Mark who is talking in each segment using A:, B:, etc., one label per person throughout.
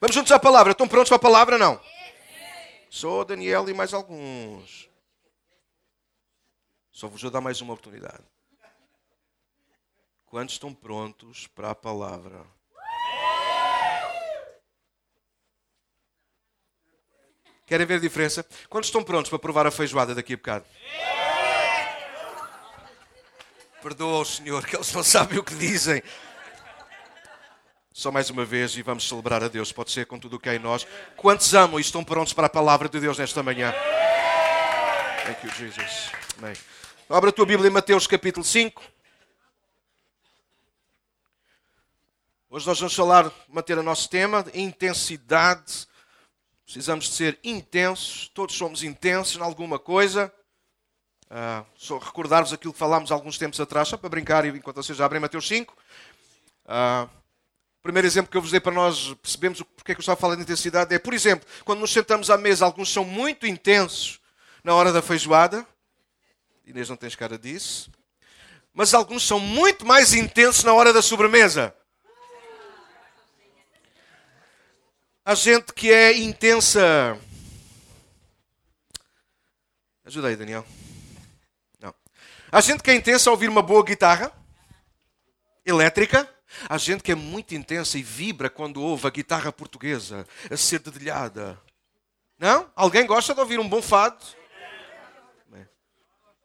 A: Vamos juntos à palavra. Estão prontos para a palavra? Não? Sou Daniel e mais alguns. Só vos vou dar mais uma oportunidade. Quantos estão prontos para a palavra? Querem ver a diferença? Quantos estão prontos para provar a feijoada daqui a bocado? Perdoa o Senhor, que eles não sabem o que dizem. Só mais uma vez e vamos celebrar a Deus. Pode ser com tudo o que é em nós. Quantos amam e estão prontos para a palavra de Deus nesta manhã? Thank you, Jesus. Amém. Abra a tua Bíblia em Mateus capítulo 5. Hoje nós vamos falar, manter o nosso tema, intensidade. Precisamos de ser intensos. Todos somos intensos em alguma coisa. Uh, só recordar-vos aquilo que falámos alguns tempos atrás, só para brincar, enquanto vocês abrem Mateus 5. Uh, ah, o primeiro exemplo que eu vos dei para nós percebermos porque é que eu estava a falar de intensidade é, por exemplo, quando nos sentamos à mesa, alguns são muito intensos na hora da feijoada. Inês não tens cara disso. Mas alguns são muito mais intensos na hora da sobremesa. Há gente que é intensa. Ajuda aí, Daniel. Não. Gente que é intensa a ouvir uma boa guitarra elétrica Há gente que é muito intensa e vibra quando ouve a guitarra portuguesa a ser dedilhada. Não? Alguém gosta de ouvir um bom fado?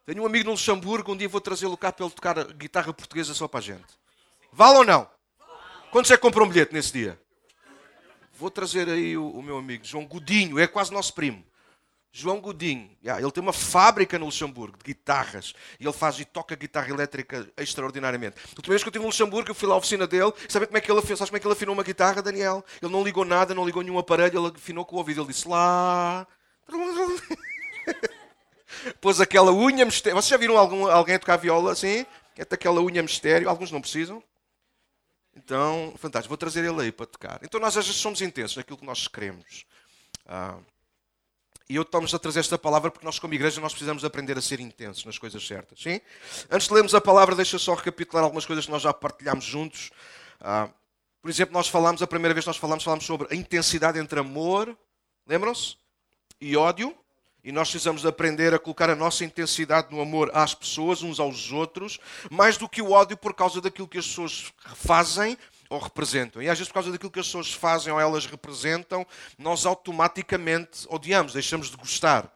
A: Tenho um amigo no Luxemburgo, um dia vou trazê-lo cá para ele tocar a guitarra portuguesa só para a gente. Vale ou não? Quando você comprou um bilhete nesse dia? Vou trazer aí o, o meu amigo João Godinho, é quase nosso primo. João Godinho, yeah, ele tem uma fábrica no Luxemburgo de guitarras e ele faz e toca guitarra elétrica extraordinariamente. A última vez que eu estive no Luxemburgo, eu fui lá à oficina dele, sabe como é que ele afinou? Sabes como é que ele afinou uma guitarra, Daniel? Ele não ligou nada, não ligou nenhum aparelho, ele afinou com o ouvido. Ele disse lá. Pôs aquela unha mistério. Vocês já viram algum, alguém tocar viola assim? É aquela unha mistério, alguns não precisam. Então, fantástico, vou trazer ele aí para tocar. Então nós às vezes somos intensos naquilo que nós queremos. Ah, e eu estamos a trazer esta palavra porque nós, como igreja, nós precisamos aprender a ser intensos nas coisas certas. Sim? Antes de lermos a palavra, deixa só recapitular algumas coisas que nós já partilhámos juntos. Ah, por exemplo, nós falámos, a primeira vez que nós falámos, falámos sobre a intensidade entre amor, lembram-se? E ódio. E nós precisamos aprender a colocar a nossa intensidade no amor às pessoas, uns aos outros, mais do que o ódio por causa daquilo que as pessoas fazem ou representam. E às vezes, por causa daquilo que as pessoas fazem ou elas representam, nós automaticamente odiamos, deixamos de gostar.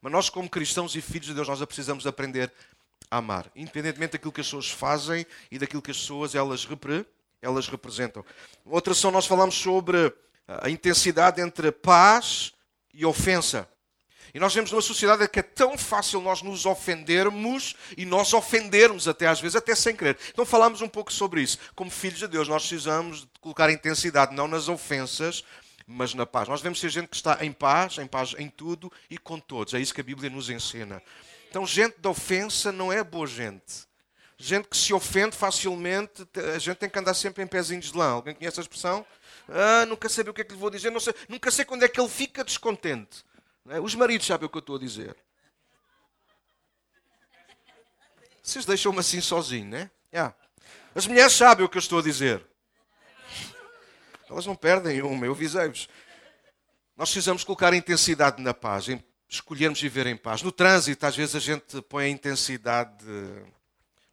A: Mas nós, como cristãos e filhos de Deus, nós precisamos aprender a amar, independentemente daquilo que as pessoas fazem e daquilo que as pessoas elas, repre, elas representam. Outra são, nós falamos sobre a intensidade entre paz e ofensa. E nós vemos numa sociedade que é tão fácil nós nos ofendermos e nós ofendermos até às vezes, até sem querer. Então falámos um pouco sobre isso. Como filhos de Deus, nós precisamos colocar intensidade não nas ofensas, mas na paz. Nós devemos ser gente que está em paz, em paz em tudo e com todos. É isso que a Bíblia nos ensina. Então, gente da ofensa não é boa gente. Gente que se ofende facilmente, a gente tem que andar sempre em pezinhos de lã. Alguém conhece a expressão? Ah, nunca sei o que é que lhe vou dizer, sei, nunca sei quando é que ele fica descontente. É? Os maridos sabem o que eu estou a dizer. Vocês deixam-me assim sozinho, né? Yeah. As mulheres sabem o que eu estou a dizer. Elas não perdem uma, eu avisei-vos. Nós precisamos colocar intensidade na paz, em escolhermos viver em paz. No trânsito, às vezes a gente põe a intensidade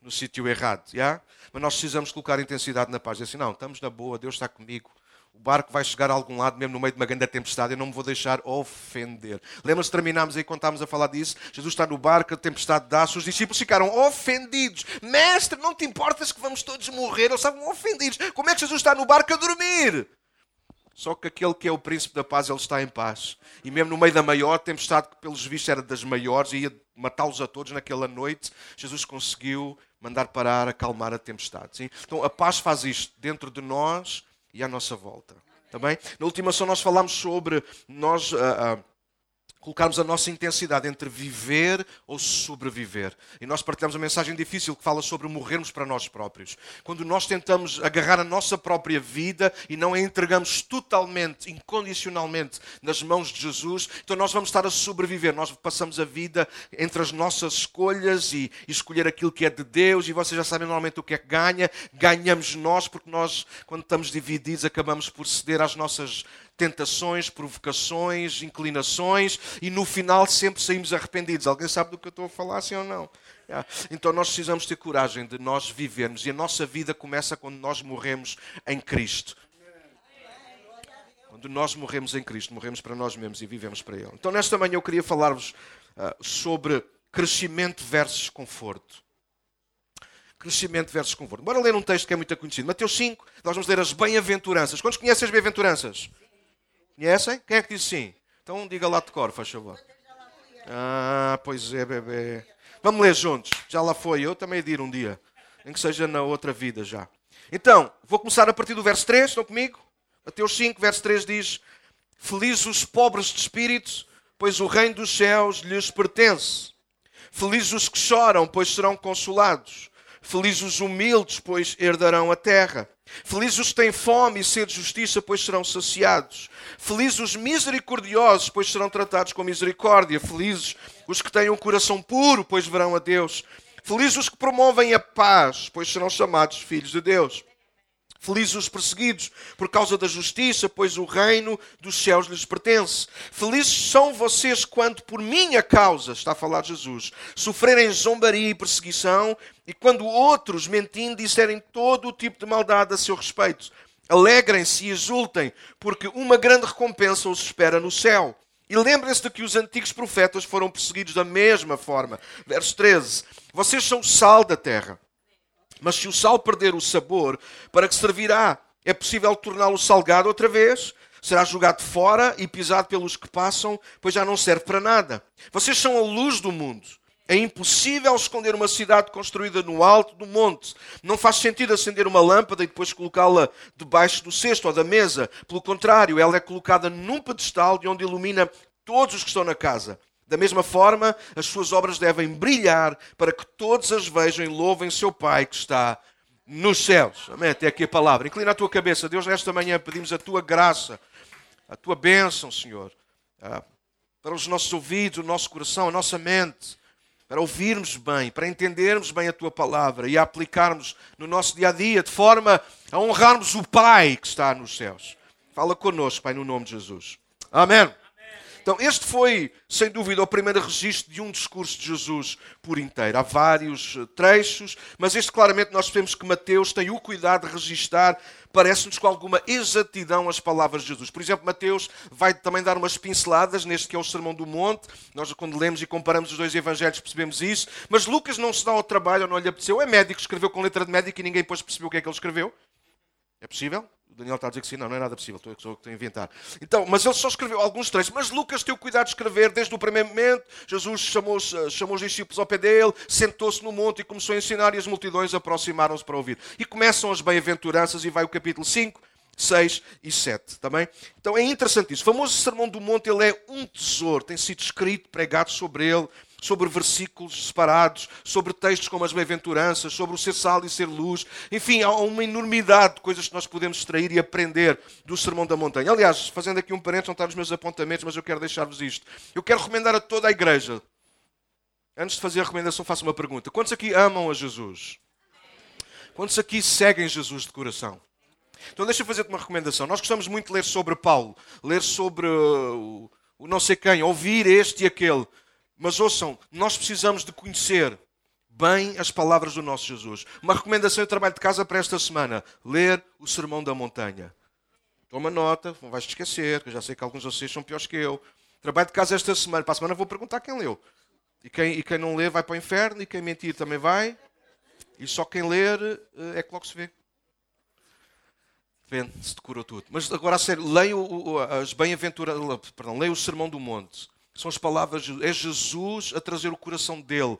A: no sítio errado, yeah? mas nós precisamos colocar intensidade na paz. E assim, não, estamos na boa, Deus está comigo o barco vai chegar a algum lado, mesmo no meio de uma grande tempestade, eu não me vou deixar ofender. Lembra-se, terminámos aí quando estávamos a falar disso? Jesus está no barco, a tempestade dá, os discípulos ficaram ofendidos. Mestre, não te importas que vamos todos morrer? Eles estavam ofendidos. Como é que Jesus está no barco a dormir? Só que aquele que é o príncipe da paz, ele está em paz. E mesmo no meio da maior tempestade, que pelos vistos era das maiores, e ia matá-los a todos naquela noite, Jesus conseguiu mandar parar, acalmar a tempestade. Sim? Então a paz faz isto dentro de nós e à nossa volta. Tá Na última ação nós falámos sobre nós uh, uh, colocarmos a nossa intensidade entre viver ou sobreviver. E nós partilhamos uma mensagem difícil que fala sobre morrermos para nós próprios. Quando nós tentamos agarrar a nossa própria vida e não a entregamos totalmente, incondicionalmente nas mãos de Jesus, então nós vamos estar a sobreviver. Nós passamos a vida entre as nossas escolhas e, e escolher aquilo que é de Deus. E vocês já sabem normalmente o que é que ganha. Ganhamos nós, porque nós, quando estamos divididos, acabamos por ceder às nossas tentações, provocações, inclinações e no final sempre saímos arrependidos. Alguém sabe do que eu estou a falar, sim ou não? Então nós precisamos ter coragem de nós vivermos e a nossa vida começa quando nós morremos em Cristo. Quando nós morremos em Cristo, morremos para nós mesmos e vivemos para Ele. Então nesta manhã eu queria falar-vos uh, sobre crescimento versus conforto. Crescimento versus conforto. Bora ler um texto que é muito conhecido. Mateus 5, nós vamos ler as bem-aventuranças. Quantos conhecem as bem-aventuranças? Conhecem? Quem é que diz sim? Então diga lá de cor, faz favor. Ah, pois é, bebê. Vamos ler juntos. Já lá foi. Eu também de ir um dia. Nem que seja na outra vida já. Então, vou começar a partir do verso 3. Estão comigo? Mateus 5, verso 3 diz: Felizes os pobres de espírito, pois o reino dos céus lhes pertence. Felizes os que choram, pois serão consolados. Felizes os humildes, pois herdarão a terra. Felizes os que têm fome e sede de justiça, pois serão saciados. Felizes os misericordiosos, pois serão tratados com misericórdia. Felizes os que têm um coração puro, pois verão a Deus. Felizes os que promovem a paz, pois serão chamados filhos de Deus. Felizes os perseguidos por causa da justiça, pois o reino dos céus lhes pertence. Felizes são vocês quando por minha causa, está a falar Jesus, sofrerem zombaria e perseguição, e quando outros, mentindo, disserem todo o tipo de maldade a seu respeito. Alegrem-se e exultem, porque uma grande recompensa os espera no céu. E lembrem-se de que os antigos profetas foram perseguidos da mesma forma. Verso 13: Vocês são o sal da terra. Mas se o sal perder o sabor, para que servirá? É possível torná-lo salgado outra vez? Será jogado fora e pisado pelos que passam, pois já não serve para nada. Vocês são a luz do mundo. É impossível esconder uma cidade construída no alto do monte. Não faz sentido acender uma lâmpada e depois colocá-la debaixo do cesto ou da mesa. Pelo contrário, ela é colocada num pedestal de onde ilumina todos os que estão na casa. Da mesma forma, as suas obras devem brilhar para que todos as vejam e louvem seu Pai que está nos céus. Amém? Até aqui a palavra. Inclina a tua cabeça. Deus, nesta manhã pedimos a tua graça, a tua bênção, Senhor, ah, para os nossos ouvidos, o nosso coração, a nossa mente, para ouvirmos bem, para entendermos bem a tua palavra e a aplicarmos no nosso dia a dia, de forma a honrarmos o Pai que está nos céus. Fala connosco, Pai, no nome de Jesus. Amém. Então, este foi, sem dúvida, o primeiro registro de um discurso de Jesus por inteiro. Há vários eh, trechos, mas este claramente nós vemos que Mateus tem o cuidado de registar, parece-nos com alguma exatidão, as palavras de Jesus. Por exemplo, Mateus vai também dar umas pinceladas neste que é o Sermão do Monte. Nós, quando lemos e comparamos os dois evangelhos, percebemos isso. Mas Lucas não se dá ao trabalho, ou não lhe apeteceu. É médico, escreveu com letra de médico e ninguém depois percebeu o que é que ele escreveu. É possível? O Daniel está a dizer que sim, não, não é nada possível, estou, que estou a inventar. Então, mas ele só escreveu alguns trechos. Mas Lucas teve cuidado de escrever desde o primeiro momento. Jesus chamou, eh, chamou os discípulos ao pé dele, sentou-se no monte e começou a ensinar, e as multidões aproximaram-se para ouvir. E começam as bem-aventuranças, e vai o capítulo 5, 6 e 7. Também? Então é interessante isso. O famoso Sermão do Monte ele é um tesouro, tem sido escrito, pregado sobre ele sobre versículos separados, sobre textos como as bem-aventuranças, sobre o ser sal e ser luz. Enfim, há uma enormidade de coisas que nós podemos extrair e aprender do Sermão da Montanha. Aliás, fazendo aqui um parênteses, não está nos meus apontamentos, mas eu quero deixar-vos isto. Eu quero recomendar a toda a igreja. Antes de fazer a recomendação, faço uma pergunta. Quantos aqui amam a Jesus? Quantos aqui seguem Jesus de coração? Então deixa eu fazer-te uma recomendação. Nós gostamos muito de ler sobre Paulo, ler sobre uh, o não sei quem, ouvir este e aquele. Mas ouçam, nós precisamos de conhecer bem as palavras do nosso Jesus. Uma recomendação de trabalho de casa para esta semana: ler o Sermão da Montanha. Toma nota, não vais te esquecer, que eu já sei que alguns de vocês são piores que eu. Trabalho de casa esta semana. Para a semana vou perguntar quem leu. E quem, e quem não lê vai para o inferno, e quem mentir também vai. E só quem ler eh, é que logo se vê. Vende, se decorou tudo. Mas agora a sério, leia as bem-aventuras, perdão, leia o Sermão do Monte. São as palavras, é Jesus a trazer o coração dele,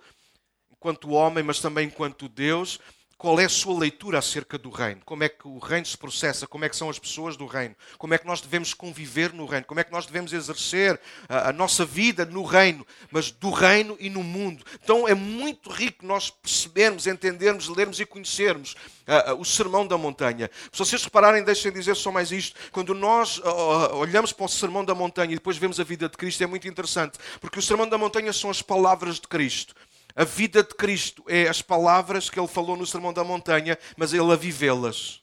A: enquanto homem, mas também enquanto Deus, qual é a sua leitura acerca do reino? Como é que o reino se processa? Como é que são as pessoas do reino? Como é que nós devemos conviver no reino? Como é que nós devemos exercer a, a nossa vida no reino, mas do reino e no mundo? Então é muito rico nós percebermos, entendermos, lermos e conhecermos uh, uh, o sermão da montanha. Se vocês repararem, deixem dizer só mais isto. Quando nós uh, olhamos para o sermão da montanha e depois vemos a vida de Cristo, é muito interessante, porque o sermão da montanha são as palavras de Cristo. A vida de Cristo é as palavras que ele falou no Sermão da Montanha, mas ele a vivê-las.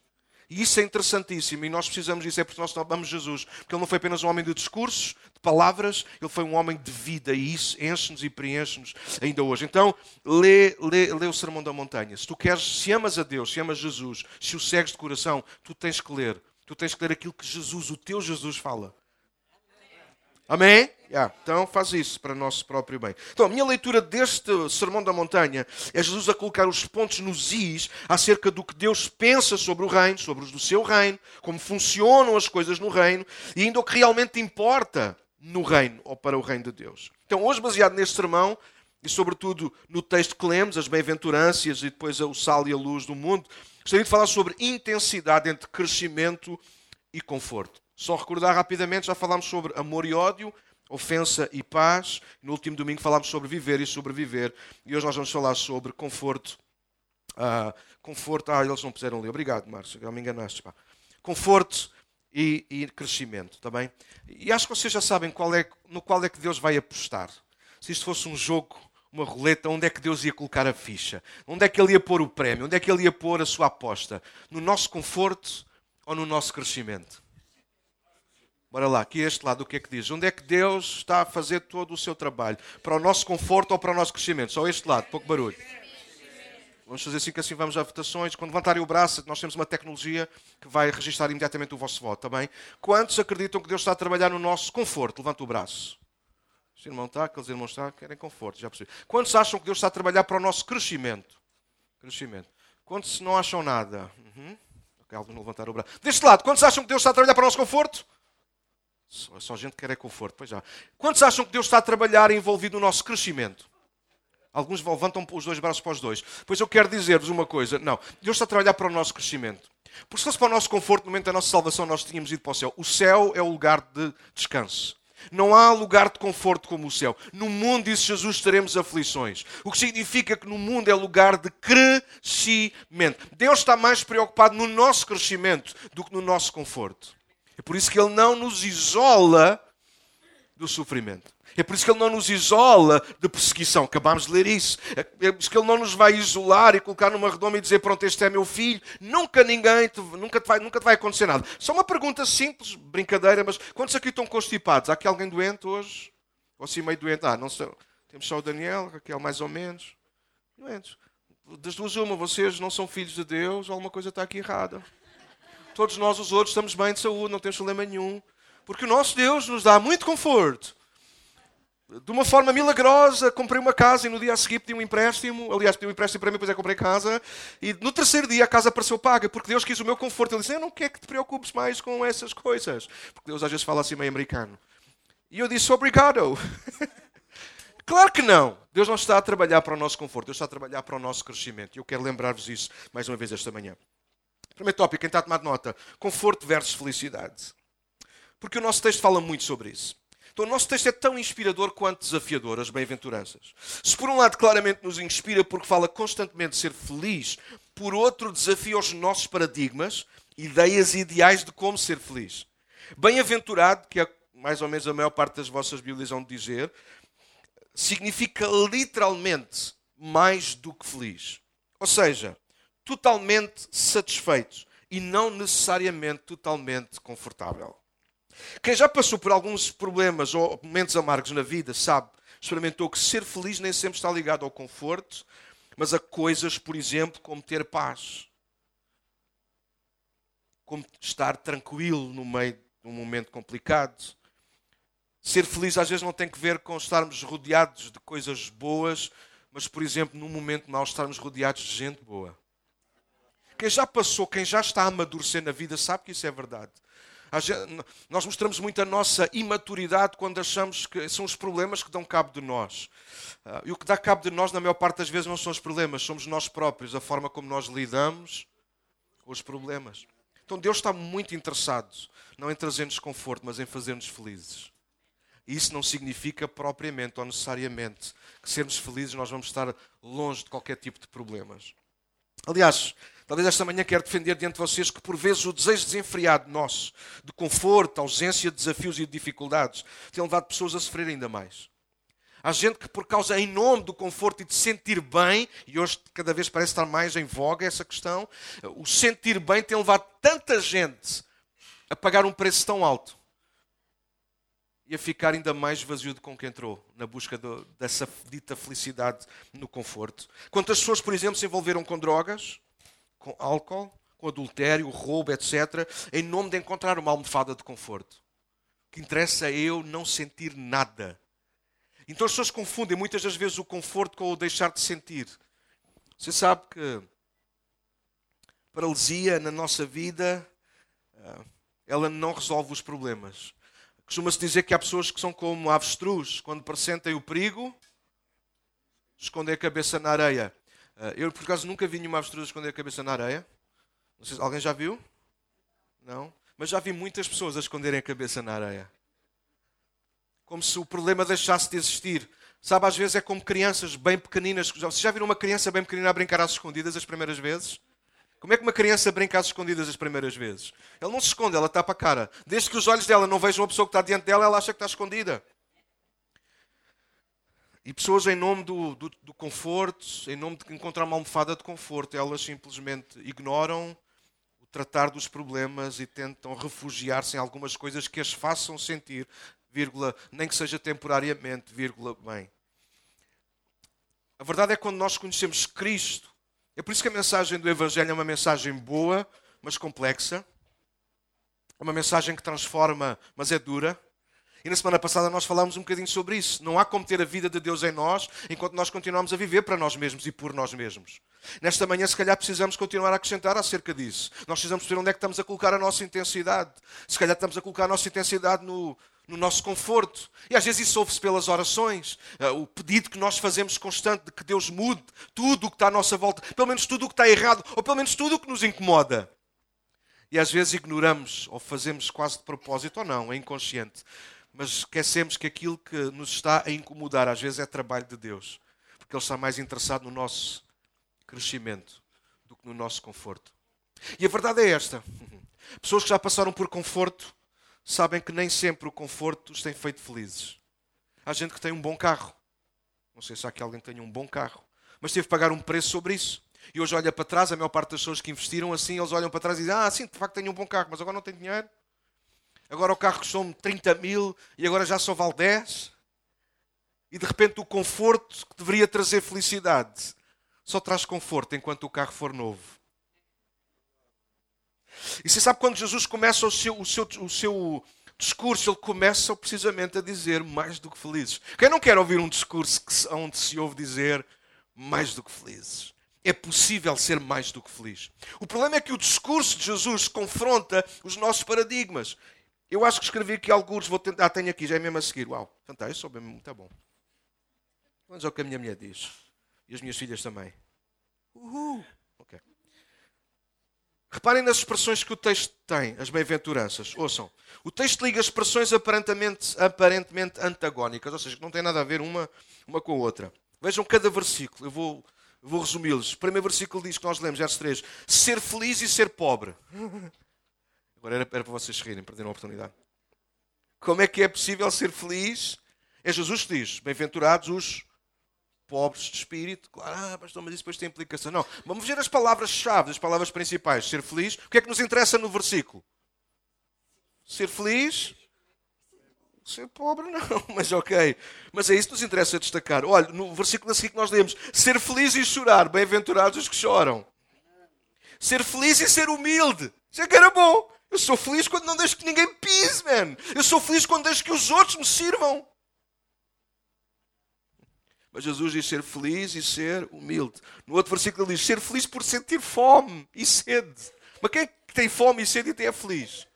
A: E isso é interessantíssimo e nós precisamos disso, é porque nós amamos Jesus. Porque ele não foi apenas um homem de discursos, de palavras, ele foi um homem de vida e isso enche-nos e preenche-nos ainda hoje. Então, lê, lê, lê o Sermão da Montanha. Se tu queres, se amas a Deus, se amas Jesus, se o segues de coração, tu tens que ler. Tu tens que ler aquilo que Jesus, o teu Jesus, fala. Amém? Yeah, então faz isso para o nosso próprio bem. Então, a minha leitura deste Sermão da Montanha é Jesus a colocar os pontos nos is acerca do que Deus pensa sobre o reino, sobre o seu reino, como funcionam as coisas no reino e ainda o que realmente importa no reino ou para o reino de Deus. Então, hoje, baseado neste sermão e sobretudo no texto que lemos, as bem-aventurâncias e depois o sal e a luz do mundo, gostaria de falar sobre intensidade entre crescimento e conforto. Só recordar rapidamente, já falámos sobre amor e ódio, ofensa e paz. No último domingo falámos sobre viver e sobreviver. E hoje nós vamos falar sobre conforto. Uh, conforto. Ah, eles não puseram ler. Obrigado, Márcio. Já me enganaste. Pá. Conforto e, e, crescimento. Tá bem? E acho que vocês já sabem qual é, no qual é que Deus vai apostar. Se isto fosse um jogo, uma roleta, onde é que Deus ia colocar a ficha? Onde é que Ele ia pôr o prémio? Onde é que Ele ia pôr a sua aposta? No nosso conforto ou no nosso crescimento? Bora lá, aqui este lado, o que é que diz? Onde é que Deus está a fazer todo o seu trabalho? Para o nosso conforto ou para o nosso crescimento? Só este lado, pouco barulho. Vamos fazer assim que assim vamos a votações. Quando levantarem o braço, nós temos uma tecnologia que vai registrar imediatamente o vosso voto, está bem? Quantos acreditam que Deus está a trabalhar no nosso conforto? Levanta o braço. Este irmão está, aqueles irmãos estão, querem conforto, já percebi. Quantos acham que Deus está a trabalhar para o nosso crescimento? Crescimento. Quantos não acham nada? Uhum. Ok, alguns levantaram o braço. Deste lado, quantos acham que Deus está a trabalhar para o nosso conforto? Só, só gente que quer é conforto. Pois já. Quantos acham que Deus está a trabalhar envolvido no nosso crescimento? Alguns levantam os dois braços para os dois. Pois eu quero dizer-vos uma coisa. Não, Deus está a trabalhar para o nosso crescimento. Porque se fosse para o nosso conforto, no momento da nossa salvação, nós tínhamos ido para o céu. O céu é o lugar de descanso. Não há lugar de conforto como o céu. No mundo, disse Jesus, teremos aflições. O que significa que no mundo é lugar de crescimento. Deus está mais preocupado no nosso crescimento do que no nosso conforto. É por isso que Ele não nos isola do sofrimento. É por isso que Ele não nos isola de perseguição. Acabámos de ler isso. É por isso que Ele não nos vai isolar e colocar numa redoma e dizer: Pronto, este é meu filho. Nunca ninguém, te, nunca, te vai, nunca te vai acontecer nada. Só uma pergunta simples, brincadeira, mas quantos aqui estão constipados? Há aqui alguém doente hoje? Ou assim meio doente? Ah, não sei. Temos só o Daniel, Raquel mais ou menos. Doentes. Das duas, uma, vocês não são filhos de Deus, alguma coisa está aqui errada. Todos nós, os outros, estamos bem de saúde, não temos problema nenhum. Porque o nosso Deus nos dá muito conforto. De uma forma milagrosa, comprei uma casa e no dia a seguir pedi um empréstimo. Aliás, pedi um empréstimo para mim, depois é comprei casa. E no terceiro dia a casa apareceu paga, porque Deus quis o meu conforto. Ele disse: Eu não quero que te preocupes mais com essas coisas. Porque Deus às vezes fala assim meio americano. E eu disse: Obrigado. claro que não. Deus não está a trabalhar para o nosso conforto, Deus está a trabalhar para o nosso crescimento. E eu quero lembrar-vos isso mais uma vez esta manhã. Primeiro tópico, quem está a tomar nota: conforto versus felicidade. Porque o nosso texto fala muito sobre isso. Então, o nosso texto é tão inspirador quanto desafiador, as bem-aventuranças. Se por um lado claramente nos inspira porque fala constantemente de ser feliz, por outro desafia os nossos paradigmas, ideias e ideais de como ser feliz. Bem-aventurado, que é mais ou menos a maior parte das vossas Bíblias vão dizer, significa literalmente mais do que feliz. Ou seja, totalmente satisfeito e não necessariamente totalmente confortável. Quem já passou por alguns problemas ou momentos amargos na vida sabe, experimentou que ser feliz nem sempre está ligado ao conforto, mas a coisas, por exemplo, como ter paz. Como estar tranquilo no meio de um momento complicado. Ser feliz às vezes não tem que ver com estarmos rodeados de coisas boas, mas, por exemplo, num momento mau, estarmos rodeados de gente boa. Quem já passou, quem já está a amadurecer na vida, sabe que isso é verdade. Nós mostramos muito a nossa imaturidade quando achamos que são os problemas que dão cabo de nós. Ah, e o que dá cabo de nós, na maior parte das vezes, não são os problemas, somos nós próprios, a forma como nós lidamos com os problemas. Então Deus está muito interessado, não em trazer-nos conforto, mas em fazer-nos felizes. E isso não significa propriamente ou necessariamente que sermos felizes nós vamos estar longe de qualquer tipo de problemas. Aliás, talvez esta manhã quero defender diante de vocês que por vezes o desejo desenfreado nosso, de conforto, ausência de desafios e de dificuldades, tem levado pessoas a sofrer ainda mais. Há gente que, por causa, em nome do conforto e de sentir bem, e hoje cada vez parece estar mais em voga essa questão, o sentir bem tem levado tanta gente a pagar um preço tão alto e a ficar ainda mais vazio do com que entrou, na busca de, dessa dita felicidade no conforto. Quantas pessoas, por exemplo, se envolveram com drogas, com álcool, com adultério, roubo, etc., em nome de encontrar uma almofada de conforto. O que interessa é eu não sentir nada. Então as pessoas confundem muitas das vezes o conforto com o deixar de sentir. Você sabe que paralisia na nossa vida, ah, ela não resolve os problemas. Costuma-se dizer que há pessoas que são como avestruz, quando pressentem o perigo, escondem a cabeça na areia. Ah, eu, por acaso, nunca vi nenhuma avestruz esconder a cabeça na areia. Não sei, alguém já viu? Não? Mas já vi muitas pessoas a esconderem a cabeça na areia. Como se o problema deixasse de existir. Sabe, às vezes é como crianças bem pequeninas. Vocês já viram uma criança bem pequenina a brincar às escondidas as primeiras vezes? Como é que uma criança brinca às escondidas as primeiras vezes? Ela não se esconde, ela tapa a cara. Desde que os olhos dela não vejam a pessoa que está diante dela, ela acha que está escondida. E pessoas, em nome do, do, do conforto, em nome de encontrar uma almofada de conforto, elas simplesmente ignoram o tratar dos problemas e tentam refugiar-se em algumas coisas que as façam sentir, vírgula, nem que seja temporariamente, vírgula, bem. A verdade é que quando nós conhecemos Cristo, é por isso que a mensagem do Evangelho é uma mensagem boa, mas complexa. É uma mensagem que transforma, mas é dura. E na semana passada nós falámos um bocadinho sobre isso. Não há como ter a vida de Deus em nós enquanto nós continuamos a viver para nós mesmos e por nós mesmos. Nesta manhã, se calhar, precisamos continuar a acrescentar acerca disso. Nós precisamos perceber onde é que estamos a colocar a nossa intensidade. Se calhar estamos a colocar a nossa intensidade no, no nosso conforto. E às vezes isso ouve-se pelas orações, eh, o pedido que nós fazemos constante de que Deus mude tudo o que está à nossa volta, pelo menos tudo o que está errado, ou pelo menos tudo o que nos incomoda. E às vezes ignoramos, ou fazemos quase de propósito, ou não, é inconsciente. Mas esquecemos que aquilo que nos está a incomodar às vezes é trabalho de Deus, porque Ele está mais interessado no nosso crescimento do que no nosso conforto. E a verdade é esta: pessoas que já passaram por conforto sabem que nem sempre o conforto os tem feito felizes. Há gente que tem um bom carro. Não sei se há aqui alguém que tenha um bom carro. Mas teve que pagar um preço sobre isso. E hoje olha para trás, a maior parte das pessoas que investiram assim, eles olham para trás e dizem: Ah, sim, de facto tenho um bom carro, mas agora não tenho dinheiro. Agora o carro custou-me 30 mil e agora já só vale 10. E de repente o conforto que deveria trazer felicidade só traz conforto enquanto o carro for novo. E você sabe quando Jesus começa o seu, o seu, o seu discurso, ele começa precisamente a dizer mais do que felizes. Quem não quer ouvir um discurso onde se ouve dizer mais do que felizes? É possível ser mais do que feliz. O problema é que o discurso de Jesus confronta os nossos paradigmas. Eu acho que escrevi aqui alguns, vou tentar, ah, tenho aqui, já é mesmo a seguir. Uau, fantástico, soube muito bom. Vamos ao que a minha mulher diz. E as minhas filhas também. Uhul. Ok. Reparem nas expressões que o texto tem, as bem-aventuranças. Ouçam. O texto liga expressões aparentemente, aparentemente antagónicas, ou seja, que não tem nada a ver uma, uma com a outra. Vejam cada versículo, eu vou, vou resumi-los. O primeiro versículo diz que nós lemos, verso 3: Ser feliz e ser pobre. Agora era, para vocês rirem, perderam a oportunidade. Como é que é possível ser feliz? É Jesus que diz: Bem-aventurados os pobres de espírito. Claro, ah, pastor, mas isso depois tem implicação. Não. Vamos ver as palavras-chave, as palavras principais. Ser feliz. O que é que nos interessa no versículo? Ser feliz. Ser pobre, não, mas ok. Mas é isso que nos interessa destacar. Olha, no versículo a seguir que nós lemos: ser feliz e chorar, bem-aventurados os que choram. Ser feliz e ser humilde. Isso é que era bom. Eu sou feliz quando não deixo que ninguém pise, man. Eu sou feliz quando deixo que os outros me sirvam. Mas Jesus diz ser feliz e ser humilde. No outro versículo ele diz ser feliz por sentir fome e sede. Mas quem é que tem fome e sede e tem é feliz?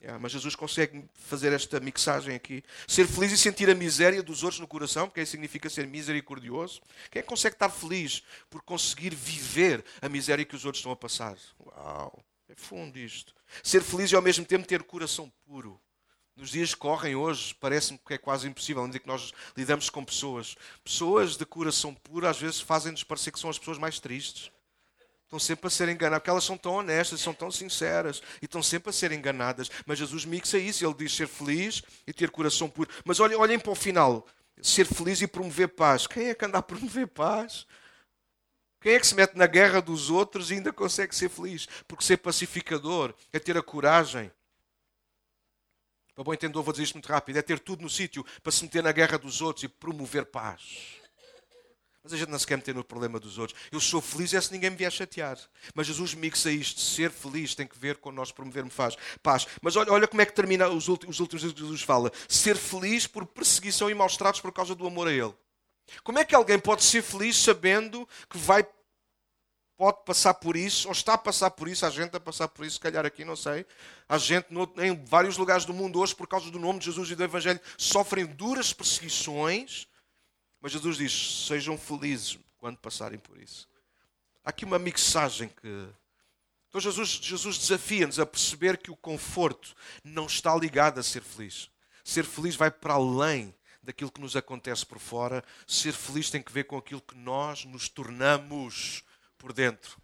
A: É, mas Jesus consegue fazer esta mixagem aqui. Ser feliz e sentir a miséria dos outros no coração, porque isso significa ser misericordioso. Quem é que consegue estar feliz por conseguir viver a miséria que os outros estão a passar? Uau, é fundo isto. Ser feliz e ao mesmo tempo ter coração puro. Nos dias que correm hoje, parece-me que é quase impossível, onde que nós lidamos com pessoas. Pessoas de coração puro às vezes fazem-nos parecer que são as pessoas mais tristes. Estão sempre a ser enganadas, porque elas são tão honestas, são tão sinceras e estão sempre a ser enganadas. Mas Jesus mixa isso, ele diz ser feliz e ter coração puro. Mas olhem, olhem para o final. ser feliz e promover paz. Quem é que anda a promover paz? Quem é que se mete na guerra dos outros e ainda consegue ser feliz? Porque ser pacificador é ter a coragem. Para bom entendedor, vou dizer isto muito rápido: é ter tudo no sítio para se meter na guerra dos outros e promover paz. Mas a gente não se quer meter no problema dos outros. Eu sou feliz é se ninguém me vier chatear. Mas Jesus mixa isto. Ser feliz tem que ver com nós promovermos paz. Mas olha, olha como é que termina os últimos, os últimos que Jesus fala. Ser feliz por perseguição e maus tratos por causa do amor a Ele. Como é que alguém pode ser feliz sabendo que vai pode passar por isso, ou está a passar por isso, a gente a passar por isso, se calhar aqui, não sei. A gente em vários lugares do mundo hoje, por causa do nome de Jesus e do Evangelho, sofrem duras perseguições mas Jesus diz: sejam felizes quando passarem por isso. Há aqui uma mixagem que. Então Jesus, Jesus desafia-nos a perceber que o conforto não está ligado a ser feliz. Ser feliz vai para além daquilo que nos acontece por fora. Ser feliz tem que ver com aquilo que nós nos tornamos por dentro.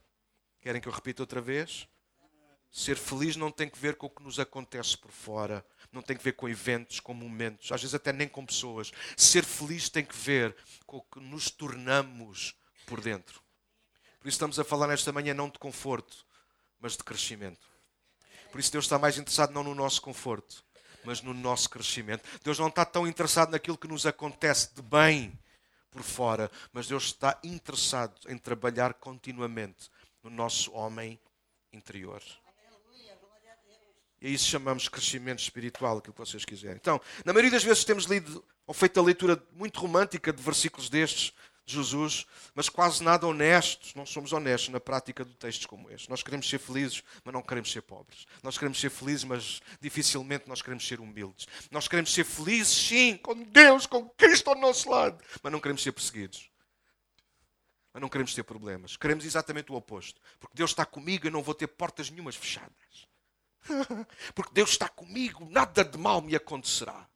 A: Querem que eu repita outra vez? Ser feliz não tem que ver com o que nos acontece por fora não tem que ver com eventos, com momentos, às vezes até nem com pessoas. Ser feliz tem que ver com o que nos tornamos por dentro. Por isso estamos a falar nesta manhã não de conforto, mas de crescimento. Por isso Deus está mais interessado não no nosso conforto, mas no nosso crescimento. Deus não está tão interessado naquilo que nos acontece de bem por fora, mas Deus está interessado em trabalhar continuamente no nosso homem interior. E isso chamamos crescimento espiritual, aquilo que vocês quiserem. Então, na maioria das vezes temos lido ou feito a leitura muito romântica de versículos destes de Jesus, mas quase nada honestos. Não somos honestos na prática de textos como este. Nós queremos ser felizes, mas não queremos ser pobres. Nós queremos ser felizes, mas dificilmente nós queremos ser humildes. Nós queremos ser felizes, sim, com Deus, com Cristo ao nosso lado, mas não queremos ser perseguidos. Mas não queremos ter problemas. Queremos exatamente o oposto. Porque Deus está comigo e não vou ter portas nenhumas fechadas. Porque Deus está comigo, nada de mal me acontecerá.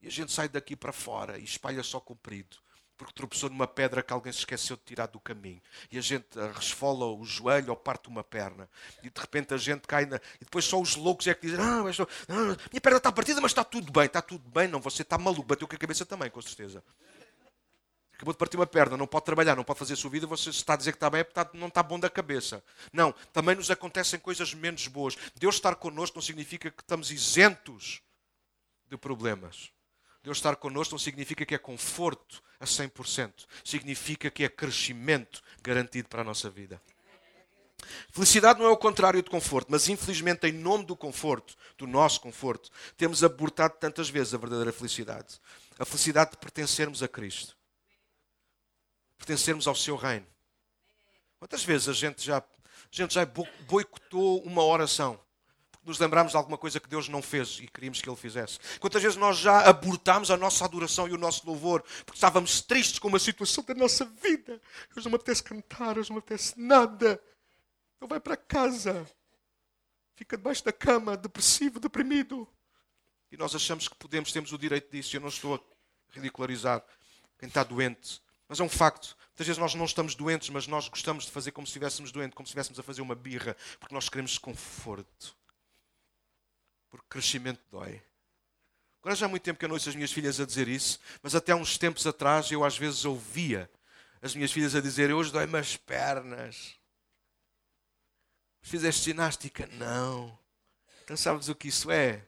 A: E a gente sai daqui para fora e espalha só comprido. Porque tropeçou numa pedra que alguém se esqueceu de tirar do caminho. E a gente resfola o joelho ou parte uma perna. E de repente a gente cai na. E depois só os loucos é que dizem: ah, mas, ah, minha perna está partida, mas está tudo bem. Está tudo bem. Não, você está maluco. Bateu com a cabeça também, com certeza acabou de partir uma perna, não pode trabalhar, não pode fazer a sua vida, você está a dizer que está bem é porque não está bom da cabeça. Não, também nos acontecem coisas menos boas. Deus estar connosco não significa que estamos isentos de problemas. Deus estar connosco não significa que é conforto a 100%. Significa que é crescimento garantido para a nossa vida. Felicidade não é o contrário de conforto, mas infelizmente, em nome do conforto, do nosso conforto, temos abortado tantas vezes a verdadeira felicidade. A felicidade de pertencermos a Cristo pertencermos ao seu reino. Quantas vezes a gente já, a gente já boicotou uma oração? Nos lembramos de alguma coisa que Deus não fez e queríamos que Ele fizesse. Quantas vezes nós já abortámos a nossa adoração e o nosso louvor porque estávamos tristes com uma situação da nossa vida. Hoje não me apetece cantar, hoje não me apetece nada. Então vai para casa. Fica debaixo da cama, depressivo, deprimido. E nós achamos que podemos, temos o direito disso. Eu não estou a ridicularizar quem está doente. Mas é um facto. Muitas vezes nós não estamos doentes, mas nós gostamos de fazer como se estivéssemos doentes, como se estivéssemos a fazer uma birra, porque nós queremos conforto. Porque crescimento dói. Agora já há muito tempo que eu não ouço as minhas filhas a dizer isso, mas até uns tempos atrás eu às vezes ouvia as minhas filhas a dizer: Hoje dói-me as pernas. Fizeste ginástica? Não. Então sabes o que isso é?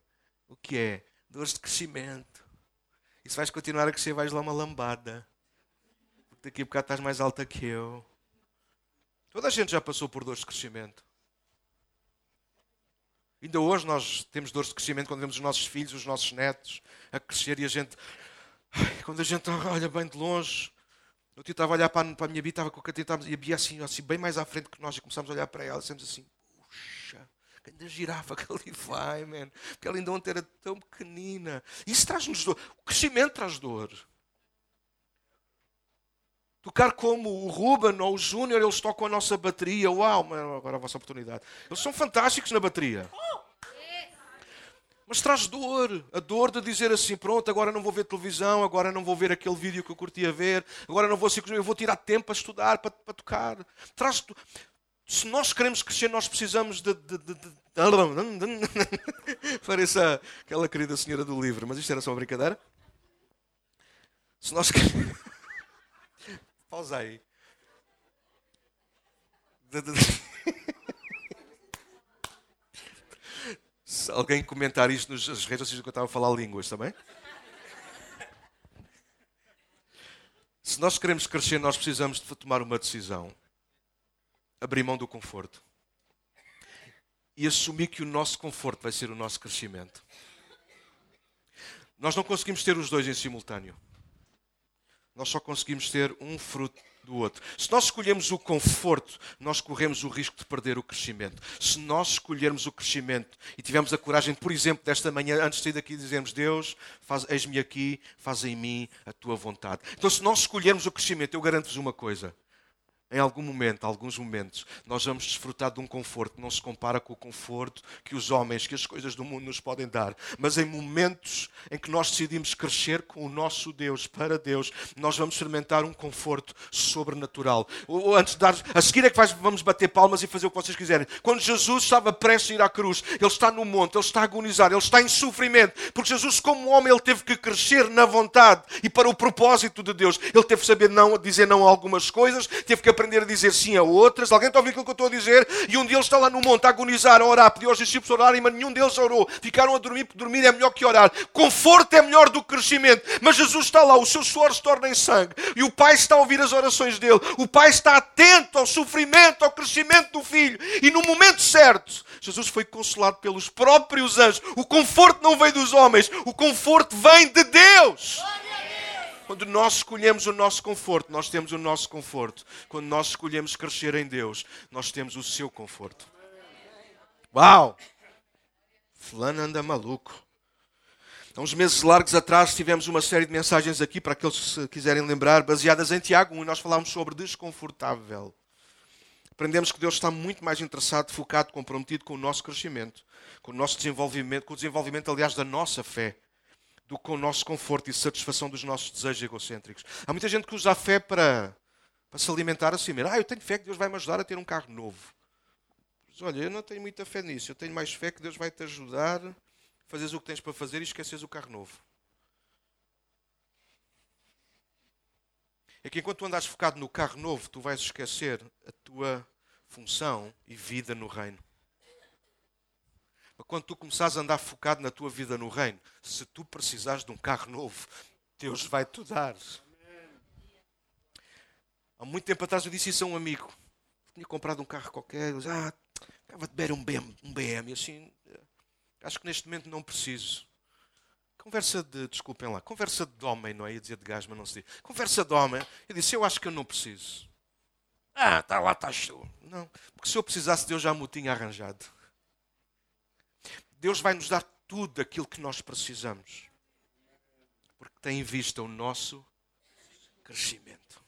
A: O que é? Dores de crescimento. E se vais continuar a crescer, vais lá uma lambada daqui a bocado estás mais alta que eu. Toda a gente já passou por dores de crescimento. Ainda hoje nós temos dores de crescimento quando vemos os nossos filhos, os nossos netos a crescer e a gente. Quando a gente olha bem de longe. Eu estava a olhar para a minha Bia, estava com a Catarina e a Bia assim, assim, bem mais à frente que nós e começámos a olhar para ela e dissemos assim: puxa, ainda girafa que ali vai, man. Porque ela ainda ontem era tão pequenina. Isso traz-nos dor. O crescimento traz dor. Tocar como o Ruben ou o Júnior, eles tocam a nossa bateria. Uau, agora a vossa oportunidade. Eles são fantásticos na bateria. Mas traz dor. A dor de dizer assim: pronto, agora não vou ver televisão, agora não vou ver aquele vídeo que eu curtia ver, agora não vou eu vou tirar tempo para estudar, para, para tocar. Traz. Se nós queremos crescer, nós precisamos de. de, de, de... Aquela querida senhora do livro, mas isto era só uma brincadeira. Se nós. Pausa aí. Se alguém comentar isto nas redes sociais eu estava a falar línguas também. Se nós queremos crescer, nós precisamos de tomar uma decisão. Abrir mão do conforto. E assumir que o nosso conforto vai ser o nosso crescimento. Nós não conseguimos ter os dois em simultâneo. Nós só conseguimos ter um fruto do outro. Se nós escolhermos o conforto, nós corremos o risco de perder o crescimento. Se nós escolhermos o crescimento e tivermos a coragem, por exemplo, desta manhã, antes de sair daqui, dizermos: Deus, eis-me aqui, faz em mim a tua vontade. Então, se nós escolhermos o crescimento, eu garanto-vos uma coisa: em algum momento, alguns momentos, nós vamos desfrutar de um conforto que não se compara com o conforto que os homens, que as coisas do mundo nos podem dar. Mas em momentos em que nós decidimos crescer com o nosso Deus, para Deus, nós vamos experimentar um conforto sobrenatural. Antes de dar, a seguir é que vamos bater palmas e fazer o que vocês quiserem. Quando Jesus estava prestes a ir à cruz, ele está no monte, ele está a agonizar, ele está em sofrimento, porque Jesus, como homem, ele teve que crescer na vontade e para o propósito de Deus. Ele teve que saber não, dizer não a algumas coisas, teve que aprender a dizer sim a outras. Alguém está a ouvir aquilo que eu estou a dizer? E um deles está lá no monte a agonizar, a orar, pediu aos discípulos orarem, mas nenhum deles orou. Ficaram a dormir, porque dormir é melhor que orar. Conforto é melhor do que crescimento. Mas Jesus está lá, o seu suor se torna em sangue. E o Pai está a ouvir as orações dele. O Pai está atento ao sofrimento, ao crescimento do filho. E no momento certo, Jesus foi consolado pelos próprios anjos. O conforto não vem dos homens, o conforto vem de Deus. Quando nós escolhemos o nosso conforto, nós temos o nosso conforto. Quando nós escolhemos crescer em Deus, nós temos o seu conforto. Uau! Fulano anda maluco. Há uns meses largos atrás tivemos uma série de mensagens aqui, para aqueles que se quiserem lembrar, baseadas em Tiago 1, e nós falámos sobre desconfortável. Aprendemos que Deus está muito mais interessado, focado, comprometido com o nosso crescimento, com o nosso desenvolvimento, com o desenvolvimento, aliás, da nossa fé do que o nosso conforto e satisfação dos nossos desejos egocêntricos. Há muita gente que usa a fé para, para se alimentar assim mesmo. Ah, eu tenho fé que Deus vai me ajudar a ter um carro novo. Mas olha, eu não tenho muita fé nisso. Eu tenho mais fé que Deus vai te ajudar a fazeres o que tens para fazer e esqueces o carro novo. É que enquanto tu andas focado no carro novo, tu vais esquecer a tua função e vida no reino. Quando tu começares a andar focado na tua vida no reino, se tu precisares de um carro novo, Deus vai te dar. Há muito tempo atrás eu disse isso a um amigo. Tinha comprado um carro qualquer. Eu disse, ah, acaba de beber um BM. Um BM. E assim, acho que neste momento não preciso. Conversa de, desculpem lá, conversa de homem, não é? Ia dizer de gás, mas não se. Conversa de homem. Eu disse, eu acho que eu não preciso. Ah, está lá, estás tu. Não, porque se eu precisasse, Deus já me o tinha arranjado. Deus vai nos dar tudo aquilo que nós precisamos. Porque tem em vista o nosso crescimento.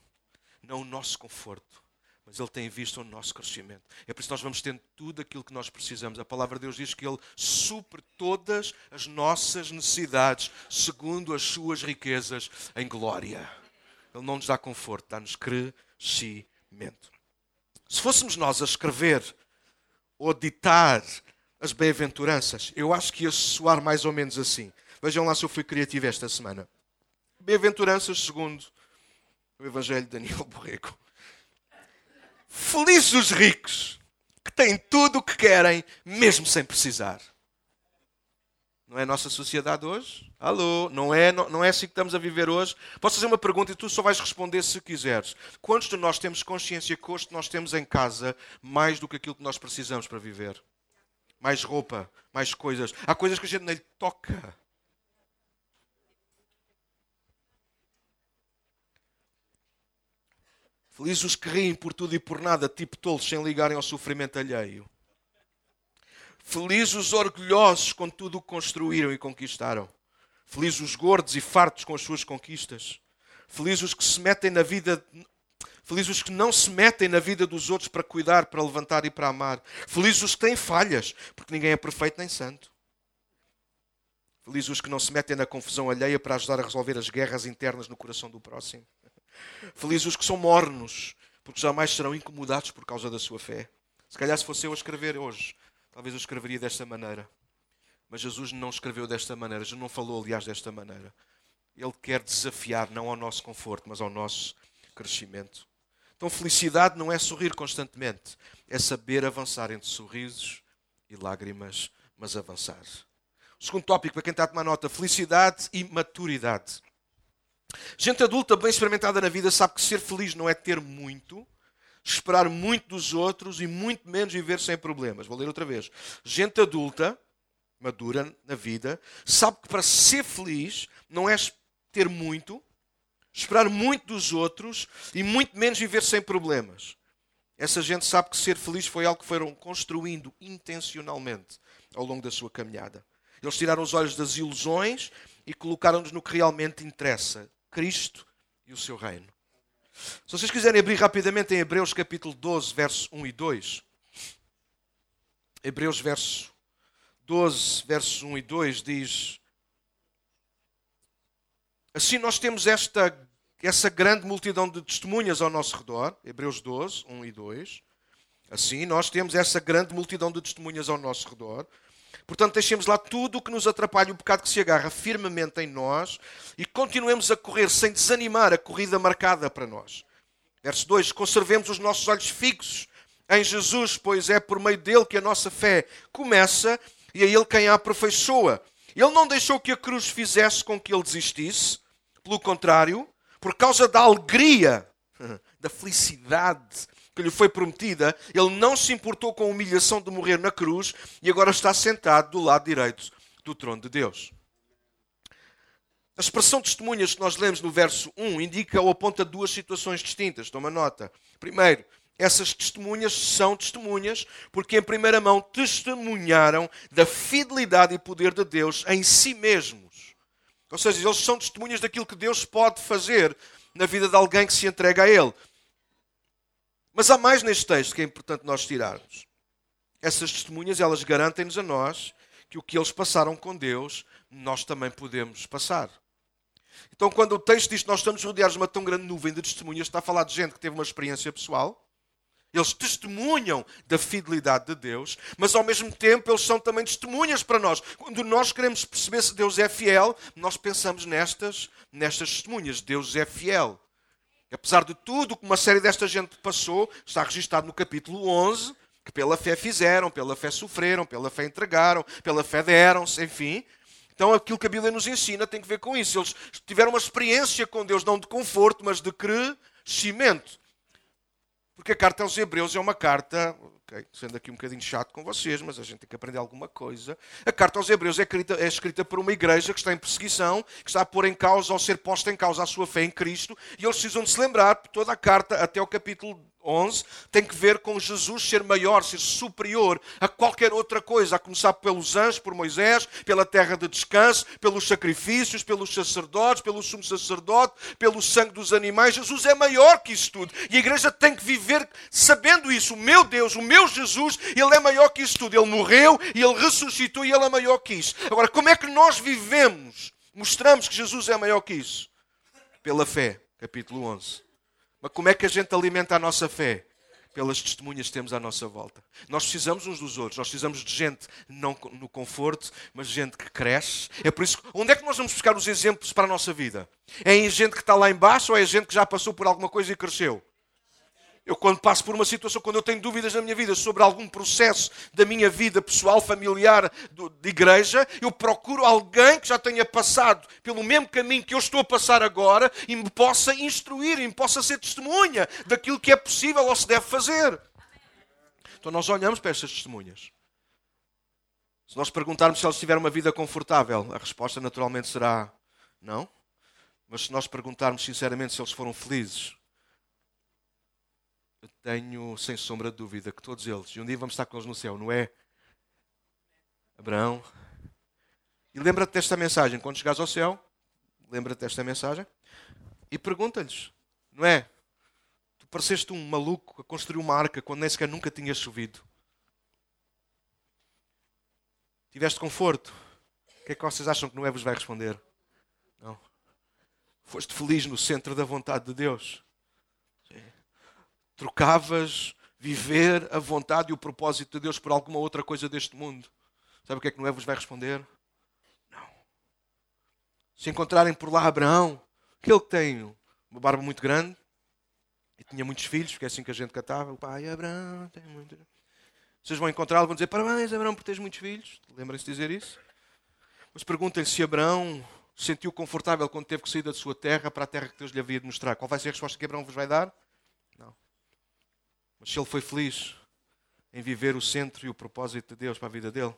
A: Não o nosso conforto, mas Ele tem em vista o nosso crescimento. É por isso que nós vamos tendo tudo aquilo que nós precisamos. A palavra de Deus diz que Ele supre todas as nossas necessidades, segundo as suas riquezas em glória. Ele não nos dá conforto, dá-nos crescimento. Se fôssemos nós a escrever ou ditar as bem-aventuranças. Eu acho que ia soar mais ou menos assim. Vejam lá se eu fui criativo esta semana. Bem-aventuranças segundo o Evangelho de Daniel Borrego. Felizes os ricos que têm tudo o que querem, mesmo sem precisar. Não é a nossa sociedade hoje? Alô, não é, não, não é assim que estamos a viver hoje? Posso fazer uma pergunta e tu só vais responder se quiseres. Quantos de nós temos consciência que hoje nós temos em casa mais do que aquilo que nós precisamos para viver? Mais roupa, mais coisas. Há coisas que a gente nem toca. Felizes os que riem por tudo e por nada, tipo tolos, sem ligarem ao sofrimento alheio. Felizes os orgulhosos com tudo o que construíram e conquistaram. Felizes os gordos e fartos com as suas conquistas. Felizes os que se metem na vida Felizes os que não se metem na vida dos outros para cuidar, para levantar e para amar. Felizes os que têm falhas, porque ninguém é perfeito nem santo. Felizes os que não se metem na confusão alheia para ajudar a resolver as guerras internas no coração do próximo. Felizes os que são mornos, porque jamais serão incomodados por causa da sua fé. Se calhar, se fosse eu a escrever hoje, talvez eu escreveria desta maneira. Mas Jesus não escreveu desta maneira. Jesus não falou, aliás, desta maneira. Ele quer desafiar não ao nosso conforto, mas ao nosso crescimento. Então, felicidade não é sorrir constantemente, é saber avançar entre sorrisos e lágrimas, mas avançar. O segundo tópico, para quem está a tomar nota, felicidade e maturidade. Gente adulta, bem experimentada na vida, sabe que ser feliz não é ter muito, esperar muito dos outros e muito menos viver sem problemas. Vou ler outra vez. Gente adulta, madura na vida, sabe que para ser feliz não é ter muito, esperar muito dos outros e muito menos viver sem problemas. Essa gente sabe que ser feliz foi algo que foram construindo intencionalmente ao longo da sua caminhada. Eles tiraram os olhos das ilusões e colocaram-nos no que realmente interessa: Cristo e o seu reino. Se vocês quiserem abrir rapidamente em Hebreus capítulo 12, versos 1 e 2. Hebreus verso 12, versos 1 e 2 diz: Assim nós temos esta essa grande multidão de testemunhas ao nosso redor, Hebreus 12, 1 e 2. Assim, nós temos essa grande multidão de testemunhas ao nosso redor. Portanto, deixemos lá tudo o que nos atrapalha, o pecado que se agarra firmemente em nós e continuemos a correr sem desanimar a corrida marcada para nós. Verso 2: Conservemos os nossos olhos fixos em Jesus, pois é por meio dele que a nossa fé começa e é ele quem a aperfeiçoa. Ele não deixou que a cruz fizesse com que ele desistisse, pelo contrário, por causa da alegria, da felicidade que lhe foi prometida, ele não se importou com a humilhação de morrer na cruz e agora está sentado do lado direito do trono de Deus. A expressão testemunhas que nós lemos no verso 1 indica ou aponta duas situações distintas. Toma nota. Primeiro, essas testemunhas são testemunhas porque, em primeira mão, testemunharam da fidelidade e poder de Deus em si mesmos. Ou seja, eles são testemunhas daquilo que Deus pode fazer na vida de alguém que se entrega a Ele. Mas há mais neste texto que é importante nós tirarmos. Essas testemunhas, elas garantem-nos a nós que o que eles passaram com Deus, nós também podemos passar. Então, quando o texto diz que nós estamos rodeados de uma tão grande nuvem de testemunhas, está a falar de gente que teve uma experiência pessoal, eles testemunham da fidelidade de Deus, mas ao mesmo tempo eles são também testemunhas para nós. Quando nós queremos perceber se Deus é fiel, nós pensamos nestas, nestas testemunhas. Deus é fiel. Apesar de tudo que uma série desta gente passou, está registado no capítulo 11, que pela fé fizeram, pela fé sofreram, pela fé entregaram, pela fé deram-se, enfim. Então aquilo que a Bíblia nos ensina tem que ver com isso. Eles tiveram uma experiência com Deus, não de conforto, mas de crescimento. Porque a carta aos Hebreus é uma carta Okay? Sendo aqui um bocadinho chato com vocês, mas a gente tem que aprender alguma coisa. A carta aos Hebreus é escrita, é escrita por uma igreja que está em perseguição, que está a pôr em causa ou ser posta em causa a sua fé em Cristo, e eles precisam de se lembrar, toda a carta, até o capítulo 11 tem que ver com Jesus ser maior, ser superior a qualquer outra coisa, a começar pelos anjos, por Moisés, pela terra de descanso, pelos sacrifícios, pelos sacerdotes, pelo sumo sacerdote, pelo sangue dos animais. Jesus é maior que isso tudo. E a igreja tem que viver sabendo isso. O meu Deus, o meu Jesus, ele é maior que isso tudo. Ele morreu e ele ressuscitou e ele é maior que isso. Agora, como é que nós vivemos? Mostramos que Jesus é maior que isso? Pela fé. Capítulo 11. Mas como é que a gente alimenta a nossa fé? Pelas testemunhas que temos à nossa volta. Nós precisamos uns dos outros, nós precisamos de gente não no conforto, mas gente que cresce. É por isso, onde é que nós vamos buscar os exemplos para a nossa vida? É em gente que está lá embaixo ou é gente que já passou por alguma coisa e cresceu? Eu, quando passo por uma situação, quando eu tenho dúvidas na minha vida sobre algum processo da minha vida pessoal, familiar, de igreja, eu procuro alguém que já tenha passado pelo mesmo caminho que eu estou a passar agora e me possa instruir, e me possa ser testemunha daquilo que é possível ou se deve fazer. Então nós olhamos para estas testemunhas. Se nós perguntarmos se eles tiveram uma vida confortável, a resposta naturalmente será não. Mas se nós perguntarmos sinceramente se eles foram felizes, tenho sem sombra de dúvida que todos eles, e um dia vamos estar com eles no céu, não é? Abraão. E lembra-te desta mensagem, quando chegares ao céu, lembra-te desta mensagem e pergunta-lhes, não é? Tu pareceste um maluco a construir uma arca quando nem sequer nunca tinha chovido. Tiveste conforto. O que é que vocês acham que Noé vos vai responder? Não. Foste feliz no centro da vontade de Deus trocavas viver a vontade e o propósito de Deus por alguma outra coisa deste mundo. Sabe o que é que Noé vos vai responder? Não. Se encontrarem por lá Abraão, aquele que tem uma barba muito grande e tinha muitos filhos, porque é assim que a gente cantava, o pai Abraão tem muito. Vocês vão encontrá-lo vão dizer: Parabéns, Abraão, por teres muitos filhos. Lembrem-se de dizer isso? Mas perguntem-lhe se Abraão se sentiu confortável quando teve que sair da sua terra para a terra que Deus lhe havia de mostrar. Qual vai ser a resposta que Abraão vos vai dar? Mas se ele foi feliz em viver o centro e o propósito de Deus para a vida dele?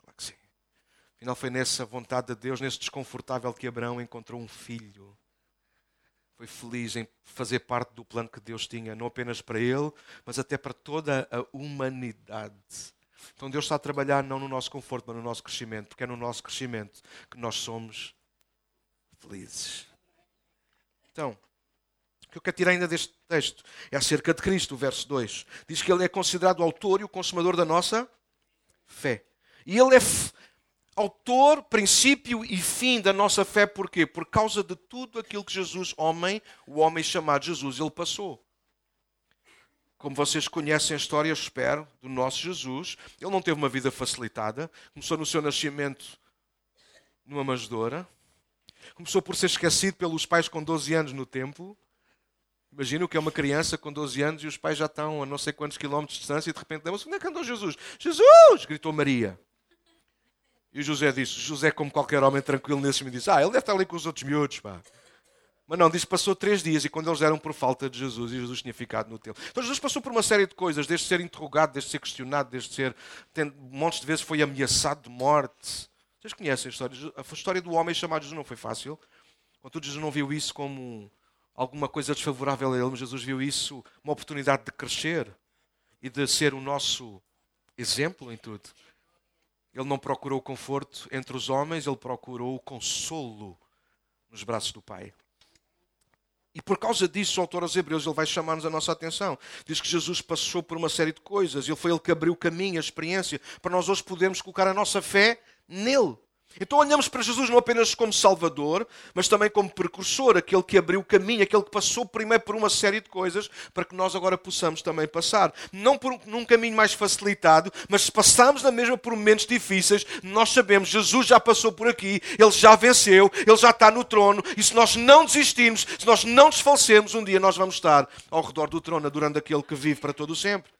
A: Claro que sim. Afinal, foi nessa vontade de Deus, nesse desconfortável, que Abraão encontrou um filho. Foi feliz em fazer parte do plano que Deus tinha, não apenas para ele, mas até para toda a humanidade. Então Deus está a trabalhar não no nosso conforto, mas no nosso crescimento, porque é no nosso crescimento que nós somos felizes. Então, que eu quero tirar ainda deste texto é acerca de Cristo, o verso 2. Diz que ele é considerado o autor e o consumador da nossa fé. E ele é autor, princípio e fim da nossa fé, porquê? Por causa de tudo aquilo que Jesus, homem, o homem chamado Jesus, ele passou. Como vocês conhecem a história, espero, do nosso Jesus, ele não teve uma vida facilitada. Começou no seu nascimento numa manjedoura. Começou por ser esquecido pelos pais com 12 anos no templo. Imagina o que é uma criança com 12 anos e os pais já estão a não sei quantos quilómetros de distância e de repente lembram-se: onde é que andou Jesus? Jesus! gritou Maria. E o José disse: José, como qualquer homem tranquilo nesse me disse: Ah, ele deve estar ali com os outros miúdos, pá. Mas não, diz que passou três dias e quando eles eram por falta de Jesus e Jesus tinha ficado no templo. Então Jesus passou por uma série de coisas, desde ser interrogado, desde ser questionado, desde ser. Montes de vezes foi ameaçado de morte. Vocês conhecem a história? A história do homem chamado Jesus não foi fácil. Contudo, Jesus não viu isso como alguma coisa desfavorável a ele, mas Jesus viu isso uma oportunidade de crescer e de ser o nosso exemplo em tudo. Ele não procurou o conforto entre os homens, ele procurou o consolo nos braços do Pai. E por causa disso, o autor aos Hebreus ele vai chamar-nos a nossa atenção. Diz que Jesus passou por uma série de coisas. Ele foi ele que abriu o caminho, a experiência, para nós hoje podermos colocar a nossa fé nele. Então olhamos para Jesus não apenas como Salvador, mas também como precursor, aquele que abriu o caminho, aquele que passou primeiro por uma série de coisas para que nós agora possamos também passar. Não por um, caminho mais facilitado, mas se passamos na mesma por momentos difíceis, nós sabemos Jesus já passou por aqui, ele já venceu, ele já está no trono, e se nós não desistirmos, se nós não desfalecemos, um dia nós vamos estar ao redor do trono, adorando aquele que vive para todo o sempre.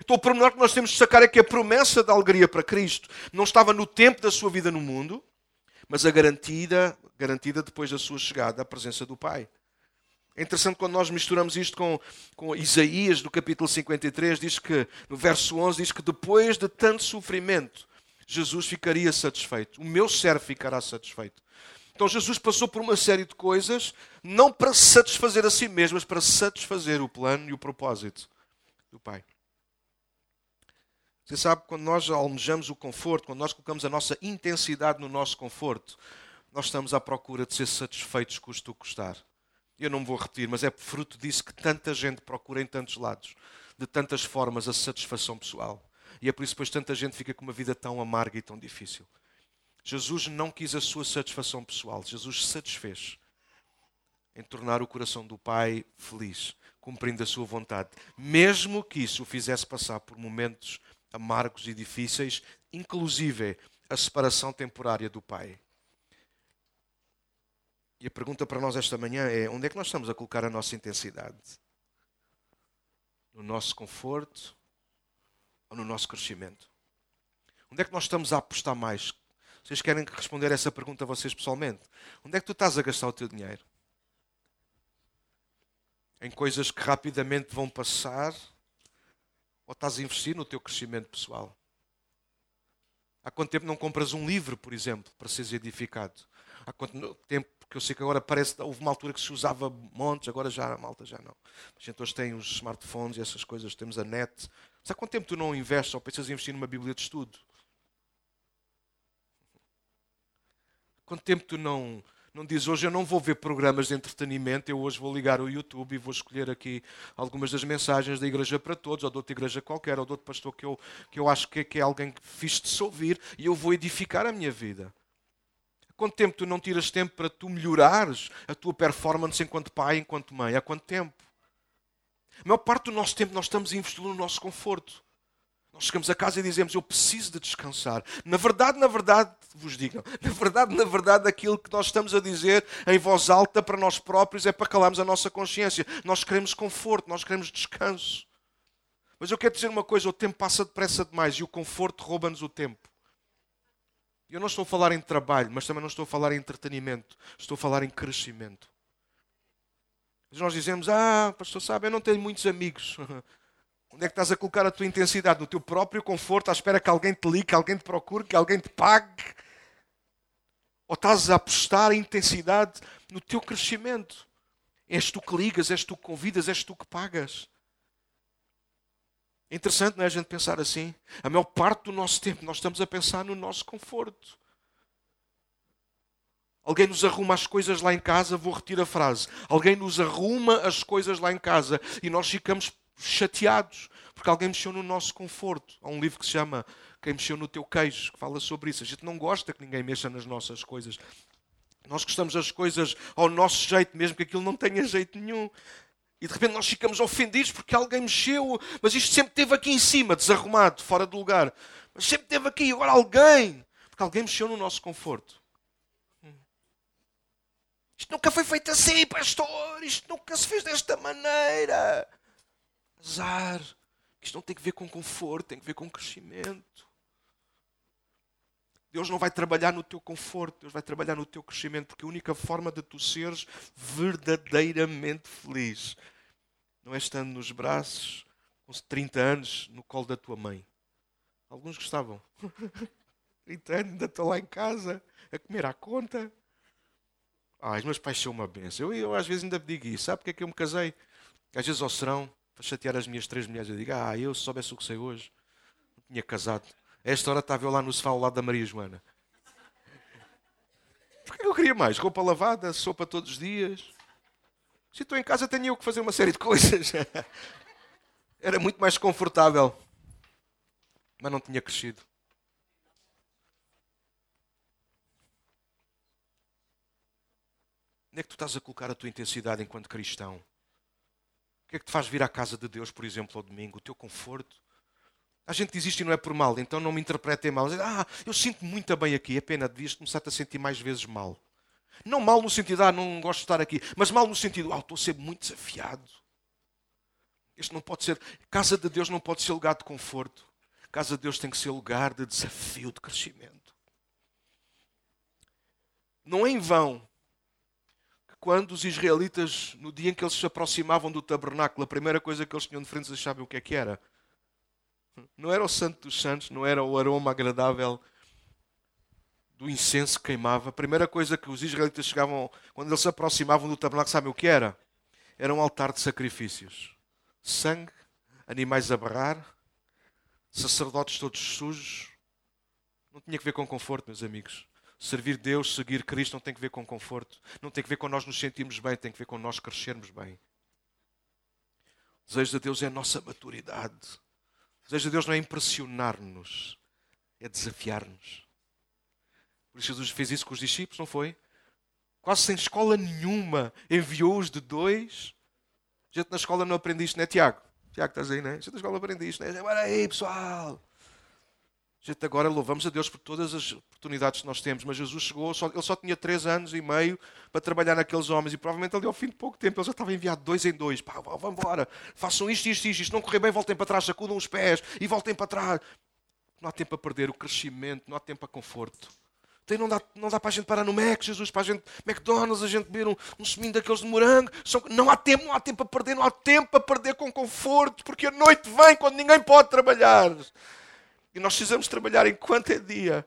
A: Então, o pormenor que nós temos de sacar é que a promessa da alegria para Cristo não estava no tempo da sua vida no mundo, mas a garantida, garantida depois da sua chegada à presença do Pai. É interessante quando nós misturamos isto com, com Isaías, do capítulo 53, diz que, no verso 11, diz que depois de tanto sofrimento, Jesus ficaria satisfeito. O meu servo ficará satisfeito. Então Jesus passou por uma série de coisas, não para satisfazer a si mesmo, mas para satisfazer o plano e o propósito do Pai. Você sabe, quando nós almejamos o conforto, quando nós colocamos a nossa intensidade no nosso conforto, nós estamos à procura de ser satisfeitos, custo o custar. Eu não me vou repetir, mas é fruto disso que tanta gente procura em tantos lados, de tantas formas, a satisfação pessoal. E é por isso que tanta gente fica com uma vida tão amarga e tão difícil. Jesus não quis a sua satisfação pessoal, Jesus satisfez em tornar o coração do Pai feliz, cumprindo a sua vontade, mesmo que isso o fizesse passar por momentos amargos e difíceis, inclusive a separação temporária do Pai. E a pergunta para nós esta manhã é: onde é que nós estamos a colocar a nossa intensidade? No nosso conforto ou no nosso crescimento? Onde é que nós estamos a apostar mais? Vocês querem responder essa pergunta a vocês pessoalmente? Onde é que tu estás a gastar o teu dinheiro? Em coisas que rapidamente vão passar ou estás a investir no teu crescimento pessoal? Há quanto tempo não compras um livro, por exemplo, para seres edificado? Há quanto tempo, porque eu sei que agora parece houve uma altura que se usava montes, agora já a malta já não. A gente hoje tem os smartphones e essas coisas, temos a net. Mas há quanto tempo tu não investes ou pensas em investir numa Bíblia de estudo? Há quanto tempo tu não não diz hoje eu não vou ver programas de entretenimento, eu hoje vou ligar o YouTube e vou escolher aqui algumas das mensagens da Igreja para Todos, ou de outra igreja qualquer, ou de outro pastor que eu, que eu acho que, que é alguém que fiz de se ouvir e eu vou edificar a minha vida. Há quanto tempo tu não tiras tempo para tu melhorares a tua performance enquanto pai, enquanto mãe? Há quanto tempo? A maior parte do nosso tempo nós estamos a investir no nosso conforto. Nós chegamos a casa e dizemos: Eu preciso de descansar. Na verdade, na verdade, vos digo, na verdade, na verdade, aquilo que nós estamos a dizer em voz alta para nós próprios é para calarmos a nossa consciência. Nós queremos conforto, nós queremos descanso. Mas eu quero dizer uma coisa: o tempo passa depressa demais e o conforto rouba-nos o tempo. Eu não estou a falar em trabalho, mas também não estou a falar em entretenimento. Estou a falar em crescimento. Nós dizemos: Ah, pastor, sabe, eu não tenho muitos amigos. Onde é que estás a colocar a tua intensidade? No teu próprio conforto, à espera que alguém te ligue, que alguém te procure, que alguém te pague? Ou estás a apostar a intensidade no teu crescimento? És tu que ligas, és tu que convidas, és tu que pagas. É interessante, não é, a gente pensar assim? A maior parte do nosso tempo nós estamos a pensar no nosso conforto. Alguém nos arruma as coisas lá em casa, vou retirar a frase. Alguém nos arruma as coisas lá em casa e nós ficamos chateados porque alguém mexeu no nosso conforto. Há um livro que se chama Quem Mexeu no Teu Queijo, que fala sobre isso. A gente não gosta que ninguém mexa nas nossas coisas. Nós gostamos das coisas ao nosso jeito, mesmo que aquilo não tenha jeito nenhum. E de repente nós ficamos ofendidos porque alguém mexeu, mas isto sempre esteve aqui em cima, desarrumado, fora do lugar. Mas sempre esteve aqui, agora alguém, porque alguém mexeu no nosso conforto. Isto nunca foi feito assim, pastor. Isto nunca se fez desta maneira. Azar. Isto não tem que ver com conforto, tem que ver com crescimento. Deus não vai trabalhar no teu conforto, Deus vai trabalhar no teu crescimento, porque a única forma de tu seres verdadeiramente feliz não é estando nos braços, com 30 anos, no colo da tua mãe. Alguns gostavam. 30 anos, ainda estou lá em casa, a comer à conta. Ah, os meus pais são uma benção. Eu, eu às vezes ainda digo isso. Sabe porque é que eu me casei? Às vezes ao serão, para chatear as minhas três mulheres, eu digo, ah, eu se soubesse o que sei hoje, não tinha casado. A esta hora estava eu lá no sofá ao lado da Maria Joana. Porque eu queria mais? Roupa lavada, sopa todos os dias. Se estou em casa, tenho eu que fazer uma série de coisas. Era muito mais confortável. Mas não tinha crescido. Onde é que tu estás a colocar a tua intensidade enquanto cristão? O que é que te faz vir à casa de Deus, por exemplo, ao domingo? O teu conforto? A gente diz isto e não é por mal, então não me interpretem mal. Ah, eu sinto muito bem aqui. É pena, devias começar a sentir mais vezes mal. Não mal no sentido, ah, não gosto de estar aqui, mas mal no sentido, ah, estou a ser muito desafiado. Este não pode ser, casa de Deus não pode ser lugar de conforto. Casa de Deus tem que ser lugar de desafio, de crescimento. Não é em vão quando os israelitas, no dia em que eles se aproximavam do tabernáculo, a primeira coisa que eles tinham de frente, eles sabiam o que é que era? Não era o santo dos santos, não era o aroma agradável do incenso que queimava. A primeira coisa que os israelitas chegavam, quando eles se aproximavam do tabernáculo, sabem o que era? Era um altar de sacrifícios. Sangue, animais a berrar, sacerdotes todos sujos. Não tinha que ver com conforto, meus amigos. Servir Deus, seguir Cristo não tem que ver com conforto, não tem que ver com nós nos sentirmos bem, tem que ver com nós crescermos bem. O desejo de Deus é a nossa maturidade. O desejo de Deus não é impressionar-nos, é desafiar-nos. Por isso Jesus fez isso com os discípulos, não foi? Quase sem escola nenhuma, enviou-os de dois. A gente na escola não aprende isto, não é, Tiago? Tiago, estás aí, não é? A gente na escola aprende isto, não é? Agora aí, pessoal. Gente, agora louvamos a Deus por todas as oportunidades que nós temos, mas Jesus chegou, só, ele só tinha três anos e meio para trabalhar naqueles homens e provavelmente ali ao fim de pouco tempo ele já estava enviado dois em dois. Pá, vamos embora, façam isto, isto, isto, isto, não correr bem, voltem para trás, sacudam os pés e voltem para trás. Não há tempo a perder o crescimento, não há tempo a conforto. Então, não, dá, não dá para a gente parar no Mac, Jesus, para a gente, McDonald's, a gente beber um, um seminho daqueles de morango. Não há tempo, não há tempo a perder, não há tempo a perder com conforto, porque a noite vem quando ninguém pode trabalhar. E nós precisamos trabalhar enquanto é dia.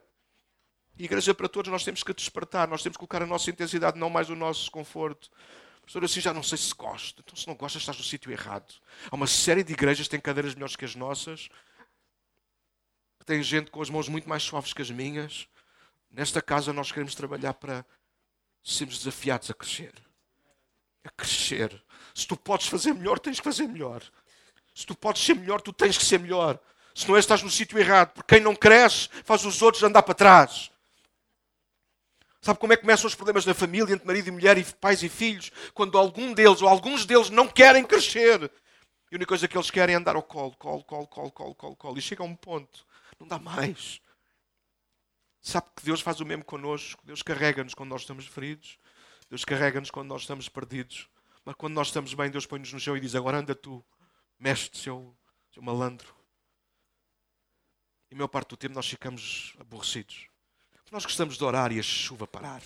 A: Igreja para todos, nós temos que despertar, nós temos que colocar a nossa intensidade, não mais o nosso conforto. Pastor, assim já não sei se gosto. Então, se não gostas, estás no sítio errado. Há uma série de igrejas que têm cadeiras melhores que as nossas, que têm gente com as mãos muito mais suaves que as minhas. Nesta casa, nós queremos trabalhar para sermos desafiados a crescer. A crescer. Se tu podes fazer melhor, tens que fazer melhor. Se tu podes ser melhor, tu tens que ser melhor. Se não estás no sítio errado. Porque quem não cresce faz os outros andar para trás. Sabe como é que começam os problemas na família, entre marido e mulher, e pais e filhos? Quando algum deles ou alguns deles não querem crescer. E a única coisa que eles querem é andar ao colo, colo, colo, colo, colo, colo, colo. E chega a um ponto. Não dá mais. Sabe que Deus faz o mesmo connosco. Deus carrega-nos quando nós estamos feridos. Deus carrega-nos quando nós estamos perdidos. Mas quando nós estamos bem, Deus põe-nos no chão e diz: Agora anda tu, mestre, seu, seu malandro. E a maior parte do tempo nós ficamos aborrecidos. Nós gostamos de orar e a chuva parar.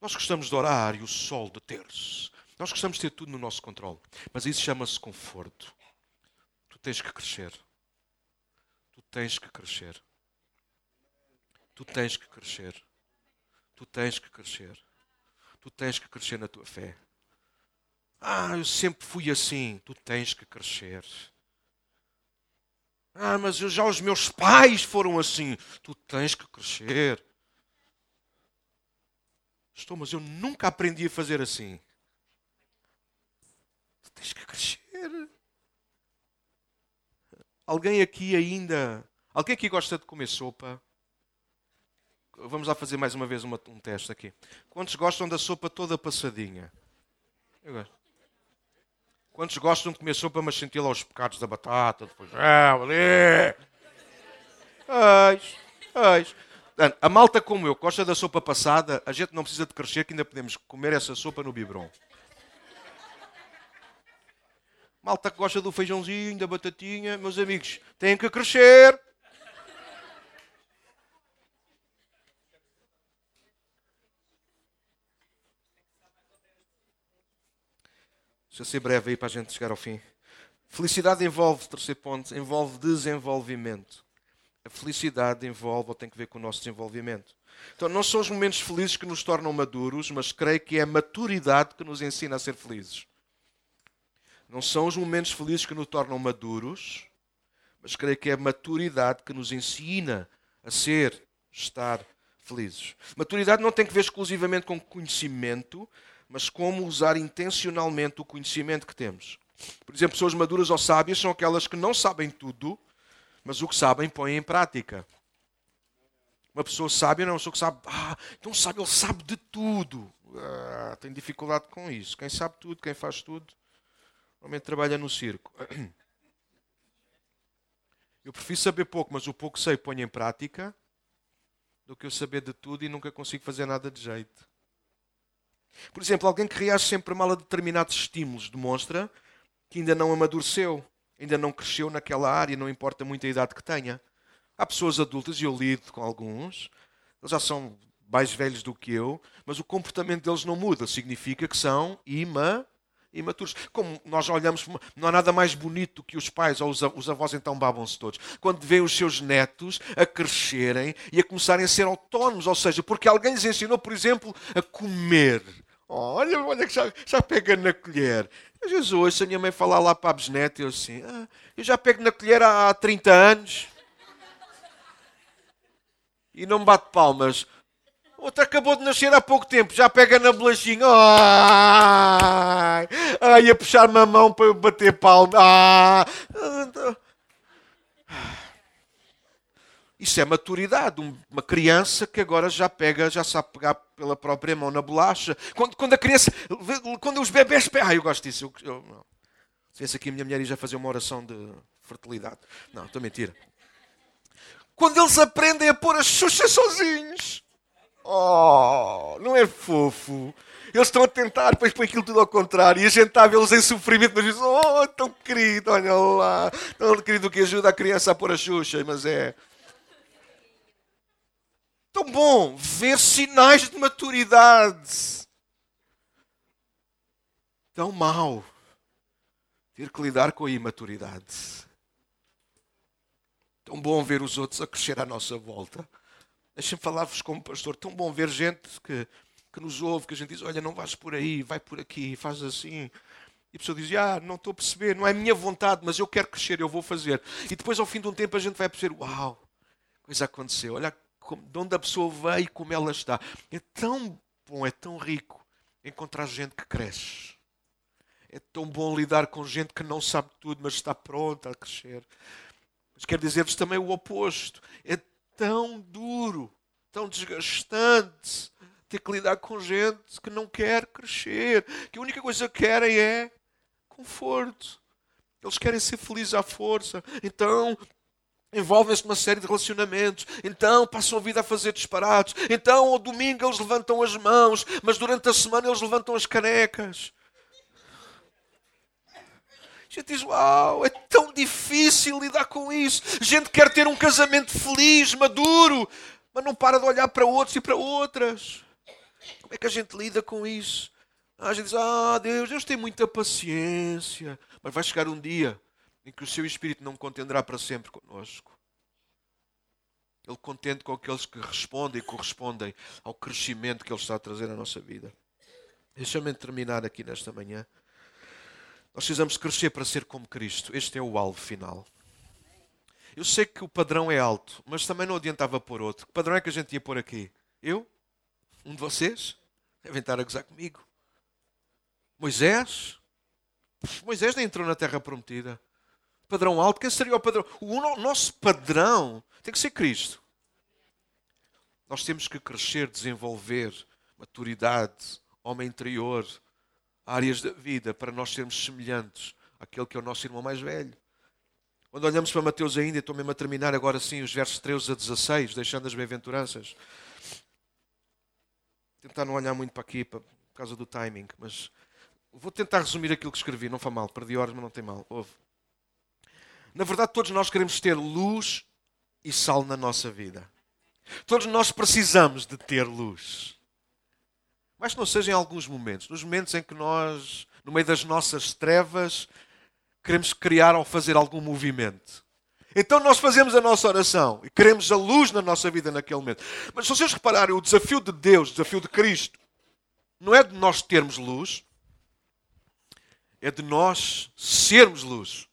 A: Nós gostamos de orar e o sol deter-se. Nós gostamos de ter tudo no nosso controle. Mas isso chama-se conforto. Tu tens que crescer. Tu tens que crescer. Tu tens que crescer. Tu tens que crescer. Tu tens que crescer na tua fé. Ah, eu sempre fui assim. Tu tens que crescer. Ah, mas eu, já os meus pais foram assim. Tu tens que crescer. Estou, mas eu nunca aprendi a fazer assim tens que crescer. Alguém aqui ainda. Alguém aqui gosta de comer sopa? Vamos lá fazer mais uma vez uma, um teste aqui. Quantos gostam da sopa toda passadinha? Eu gosto. Quantos gostam de comer sopa, mas sentir lá os pecados da batata? Depois, ah, ali. Eis, eis. A malta como eu, gosta da sopa passada, a gente não precisa de crescer, que ainda podemos comer essa sopa no biberon. Malta que gosta do feijãozinho, da batatinha, meus amigos, têm que crescer. Deixa eu ser breve aí para a gente chegar ao fim. Felicidade envolve, terceiro ponto, envolve desenvolvimento. A felicidade envolve ou tem que ver com o nosso desenvolvimento. Então, não são os momentos felizes que nos tornam maduros, mas creio que é a maturidade que nos ensina a ser felizes. Não são os momentos felizes que nos tornam maduros, mas creio que é a maturidade que nos ensina a ser, estar felizes. Maturidade não tem que ver exclusivamente com conhecimento, mas como usar intencionalmente o conhecimento que temos. Por exemplo, pessoas maduras ou sábias são aquelas que não sabem tudo, mas o que sabem põem em prática. Uma pessoa sábia não é uma pessoa que sabe, ah, então sabe, ele sabe de tudo. Ah, tem dificuldade com isso. Quem sabe tudo, quem faz tudo, Normalmente trabalha no circo. Eu prefiro saber pouco, mas o pouco sei ponho em prática, do que eu saber de tudo e nunca consigo fazer nada de jeito. Por exemplo, alguém que reage sempre mal a determinados estímulos demonstra que ainda não amadureceu, ainda não cresceu naquela área, não importa muito a idade que tenha. Há pessoas adultas, e eu lido com alguns, eles já são mais velhos do que eu, mas o comportamento deles não muda. Significa que são imaturos imaturos. Como nós olhamos, não há nada mais bonito que os pais ou os avós então babam-se todos. Quando veem os seus netos a crescerem e a começarem a ser autónomos, ou seja, porque alguém lhes ensinou, por exemplo, a comer. Olha, olha que já, já pega na colher. Às vezes a minha mãe falar lá para a bisneta eu assim, ah, eu já pego na colher há, há 30 anos. E não me bate palmas. Outra acabou de nascer há pouco tempo, já pega na bolachinha. Ai, ai a puxar-me a mão para eu bater palma. Ah. Isso é maturidade. Uma criança que agora já pega, já sabe pegar pela própria mão na bolacha. Quando, quando a criança, quando os bebés. Ah, eu gosto disso. Eu, eu. Se esse aqui a minha mulher ia fazer uma oração de fertilidade. Não, estou a mentir. Quando eles aprendem a pôr as xuxas sozinhos. Oh, não é fofo. Eles estão a tentar, depois põe aquilo tudo ao contrário. E a gente está a vê-los em sofrimento, mas diz: Oh, tão querido, olha lá. Tão querido que ajuda a criança a pôr a xuxa, mas é. Tão bom ver sinais de maturidade. Tão mau ter que lidar com a imaturidade. Tão bom ver os outros a crescer à nossa volta. Deixem-me falar-vos como pastor. Tão bom ver gente que, que nos ouve, que a gente diz: Olha, não vais por aí, vai por aqui, faz assim. E a pessoa diz: Ah, não estou a perceber, não é a minha vontade, mas eu quero crescer, eu vou fazer. E depois, ao fim de um tempo, a gente vai perceber: Uau, coisa aconteceu. Olha de onde a pessoa veio e como ela está. É tão bom, é tão rico encontrar gente que cresce. É tão bom lidar com gente que não sabe tudo, mas está pronta a crescer. Mas quero dizer-vos também o oposto. É tão duro, tão desgastante ter que lidar com gente que não quer crescer, que a única coisa que querem é conforto. Eles querem ser felizes à força. Então, envolvem-se numa série de relacionamentos, então passam a vida a fazer disparates, então ao domingo eles levantam as mãos, mas durante a semana eles levantam as canecas. A gente diz: Uau, é tão difícil lidar com isso. A gente quer ter um casamento feliz, maduro, mas não para de olhar para outros e para outras. Como é que a gente lida com isso? A gente diz: Ah, Deus, Deus tem muita paciência. Mas vai chegar um dia em que o seu Espírito não contenderá para sempre conosco. Ele contente com aqueles que respondem e correspondem ao crescimento que Ele está a trazer na nossa vida. Deixa-me terminar aqui nesta manhã. Nós precisamos crescer para ser como Cristo. Este é o alvo final. Eu sei que o padrão é alto, mas também não adiantava pôr outro. Que padrão é que a gente ia pôr aqui? Eu? Um de vocês? Devem estar a gozar comigo. Moisés? Moisés nem entrou na terra prometida. Padrão alto, quem seria o padrão? O nosso padrão tem que ser Cristo. Nós temos que crescer, desenvolver maturidade, homem interior, áreas da vida para nós sermos semelhantes àquele que é o nosso irmão mais velho. Quando olhamos para Mateus ainda, estou mesmo a terminar agora sim os versos 13 a 16, deixando as bem-aventuranças. Tentar não olhar muito para aqui por causa do timing, mas vou tentar resumir aquilo que escrevi, não foi mal, perdi horas, mas não tem mal. Ouve. Na verdade, todos nós queremos ter luz e sal na nossa vida. Todos nós precisamos de ter luz. Mas não seja em alguns momentos, nos momentos em que nós, no meio das nossas trevas, queremos criar ou fazer algum movimento. Então nós fazemos a nossa oração e queremos a luz na nossa vida naquele momento. Mas se vocês repararem, o desafio de Deus, o desafio de Cristo, não é de nós termos luz, é de nós sermos luz.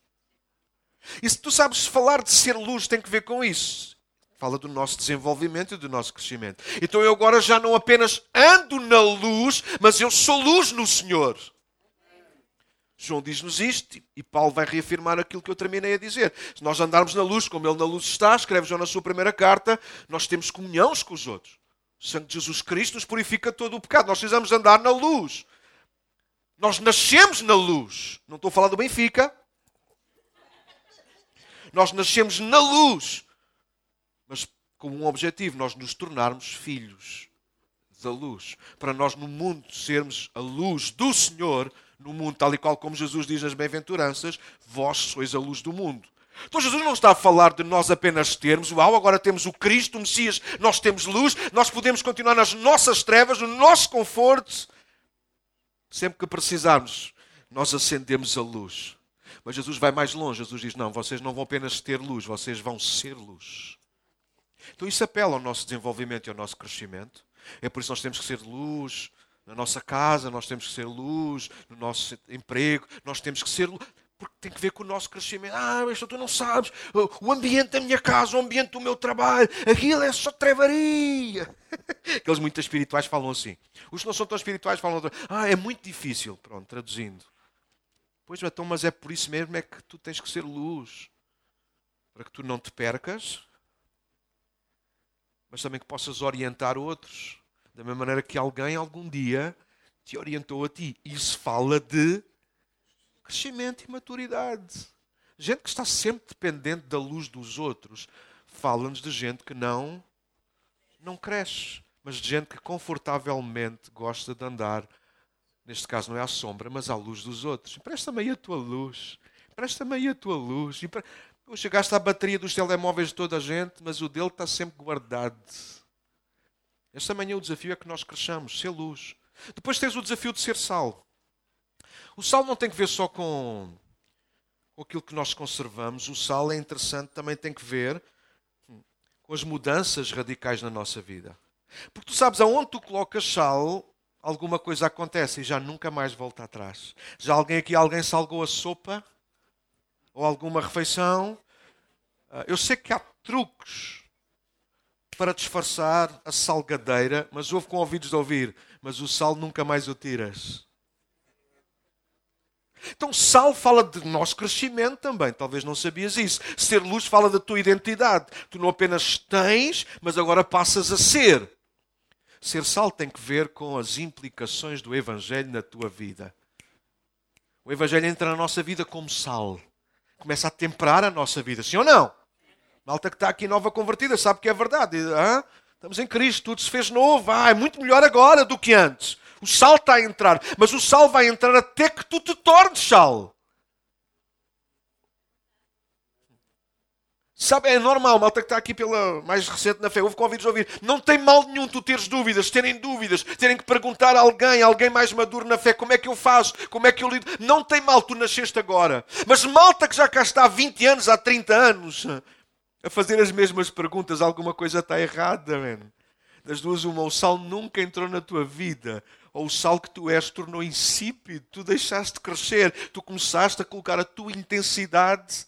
A: E se tu sabes falar de ser luz, tem que ver com isso. Fala do nosso desenvolvimento e do nosso crescimento. Então eu agora já não apenas ando na luz, mas eu sou luz no Senhor. João diz-nos isto e Paulo vai reafirmar aquilo que eu terminei a dizer. Se nós andarmos na luz como ele na luz está, escreve João na sua primeira carta, nós temos comunhão com os outros. O sangue de Jesus Cristo nos purifica todo o pecado. Nós precisamos andar na luz. Nós nascemos na luz. Não estou a falar do Benfica. Nós nascemos na luz mas com um objetivo: nós nos tornarmos filhos da luz. Para nós, no mundo, sermos a luz do Senhor, no mundo, tal e qual como Jesus diz nas bem-aventuranças: vós sois a luz do mundo. Então Jesus não está a falar de nós apenas termos, uau, agora temos o Cristo, o Messias, nós temos luz, nós podemos continuar nas nossas trevas, no nosso conforto. Sempre que precisarmos, nós acendemos a luz. Mas Jesus vai mais longe. Jesus diz: Não, vocês não vão apenas ter luz, vocês vão ser luz. Então isso apela ao nosso desenvolvimento e ao nosso crescimento. É por isso que nós temos que ser luz na nossa casa, nós temos que ser luz no nosso emprego, nós temos que ser luz, porque tem que ver com o nosso crescimento. Ah, mas tu não sabes, o ambiente da minha casa, o ambiente do meu trabalho, aquilo é só trevaria. Aqueles muito espirituais falam assim. Os que não são tão espirituais falam, ah, é muito difícil. Pronto, traduzindo. Pois, então, mas é por isso mesmo é que tu tens que ser luz. Para que tu não te percas mas também que possas orientar outros. Da mesma maneira que alguém algum dia te orientou a ti. Isso fala de crescimento e maturidade. Gente que está sempre dependente da luz dos outros. Fala-nos de gente que não, não cresce, mas de gente que confortavelmente gosta de andar, neste caso não é à sombra, mas à luz dos outros. Presta-me aí a tua luz. Presta-me aí a tua luz. Chegaste à bateria dos telemóveis de toda a gente, mas o dele está sempre guardado. Esta manhã o desafio é que nós cresçamos, ser luz. Depois tens o desafio de ser sal. O sal não tem que ver só com aquilo que nós conservamos. O sal é interessante, também tem que ver com as mudanças radicais na nossa vida. Porque tu sabes, aonde tu colocas sal, alguma coisa acontece e já nunca mais volta atrás. Já alguém aqui, alguém salgou a sopa? ou alguma refeição. Ah, eu sei que há truques para disfarçar a salgadeira, mas houve com ouvidos de ouvir, mas o sal nunca mais o tiras. Então, sal fala de nosso crescimento também. Talvez não sabias isso. Ser luz fala da tua identidade. Tu não apenas tens, mas agora passas a ser. Ser sal tem que ver com as implicações do Evangelho na tua vida. O Evangelho entra na nossa vida como sal começa a temperar a nossa vida, sim ou não? Malta que está aqui nova convertida sabe que é verdade. Hã? Estamos em Cristo, tudo se fez novo. Ah, é muito melhor agora do que antes. O sal está a entrar, mas o sal vai entrar até que tu te tornes sal. Sabe, é normal, malta que está aqui pela mais recente na fé, houve convidos a ouvir. Não tem mal nenhum tu teres dúvidas, terem dúvidas, terem que perguntar a alguém, alguém mais maduro na fé, como é que eu faço, como é que eu lido. Não tem mal, tu nasceste agora. Mas malta que já cá está há 20 anos, há 30 anos, a fazer as mesmas perguntas, alguma coisa está errada, mano. Das duas, uma, o sal nunca entrou na tua vida, ou o sal que tu és tornou insípido, tu deixaste de crescer, tu começaste a colocar a tua intensidade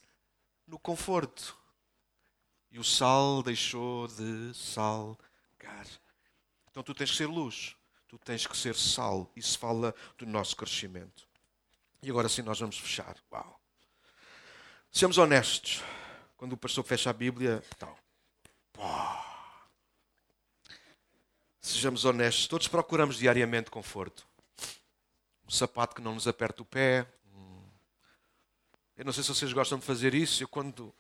A: no conforto e o sal deixou de salgar. Então tu tens que ser luz, tu tens que ser sal. Isso fala do nosso crescimento. E agora sim nós vamos fechar. Uau! Sejamos honestos. Quando o pastor fecha a Bíblia, então. Sejamos honestos. Todos procuramos diariamente conforto. Um sapato que não nos aperta o pé. Eu não sei se vocês gostam de fazer isso. Eu, quando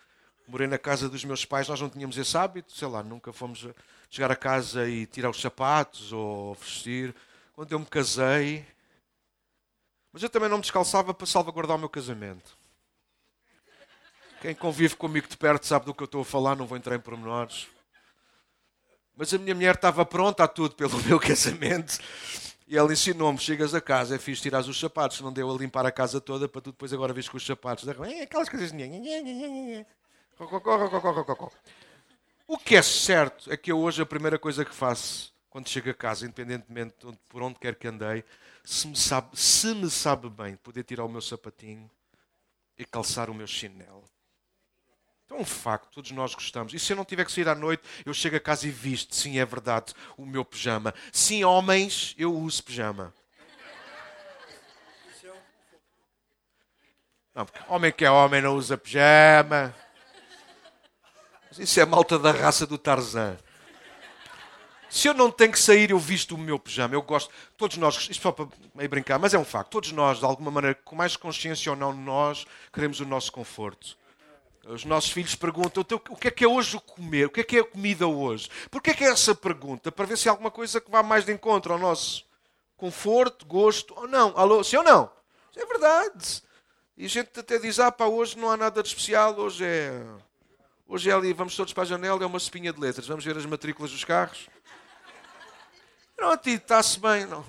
A: morei na casa dos meus pais, nós não tínhamos esse hábito, sei lá, nunca fomos chegar a casa e tirar os sapatos ou vestir. Quando eu me casei, mas eu também não me descalçava para salvaguardar o meu casamento. Quem convive comigo de perto sabe do que eu estou a falar, não vou entrar em pormenores. Mas a minha mulher estava pronta a tudo pelo meu casamento. E ela ensinou-me: chegas a casa, é fixe tirar os sapatos, não deu a limpar a casa toda para tu depois agora vês com os sapatos. Aquelas coisas. O que é certo é que eu hoje a primeira coisa que faço quando chego a casa, independentemente de por onde quer que andei, se me sabe, se me sabe bem poder tirar o meu sapatinho e calçar o meu chinelo. Então é um facto, todos nós gostamos. E se eu não tiver que sair à noite, eu chego a casa e visto, sim, é verdade, o meu pijama. Sim, homens, eu uso pijama. Não, porque homem que é homem não usa pijama. Isso é malta da raça do Tarzan. Se eu não tenho que sair, eu visto o meu pijama. Eu gosto. Todos nós, isto só para brincar, mas é um facto. Todos nós, de alguma maneira, com mais consciência ou não, nós queremos o nosso conforto. Os nossos filhos perguntam então, o que é que é hoje o comer, o que é que é a comida hoje. Porquê é que é essa pergunta? Para ver se há alguma coisa que vá mais de encontro ao nosso conforto, gosto ou não. Alô, sim ou não? É verdade. E a gente até diz, ah pá, hoje não há nada de especial, hoje é Hoje é ali, vamos todos para a janela, é uma espinha de letras. Vamos ver as matrículas dos carros. Pronto, e está-se bem. Não.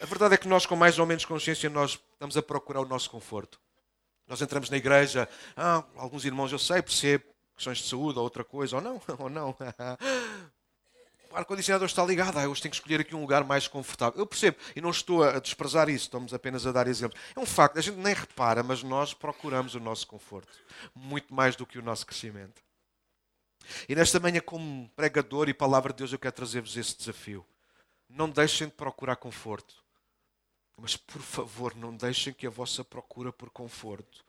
A: A verdade é que nós, com mais ou menos consciência, nós estamos a procurar o nosso conforto. Nós entramos na igreja, ah, alguns irmãos eu sei, percebo, questões de saúde ou outra coisa, ou não, ou não. O ar-condicionado está ligado, ah, hoje tenho que escolher aqui um lugar mais confortável. Eu percebo, e não estou a desprezar isso, estamos apenas a dar exemplos. É um facto, a gente nem repara, mas nós procuramos o nosso conforto, muito mais do que o nosso crescimento. E nesta manhã, como pregador e palavra de Deus, eu quero trazer-vos esse desafio. Não deixem de procurar conforto, mas por favor, não deixem que a vossa procura por conforto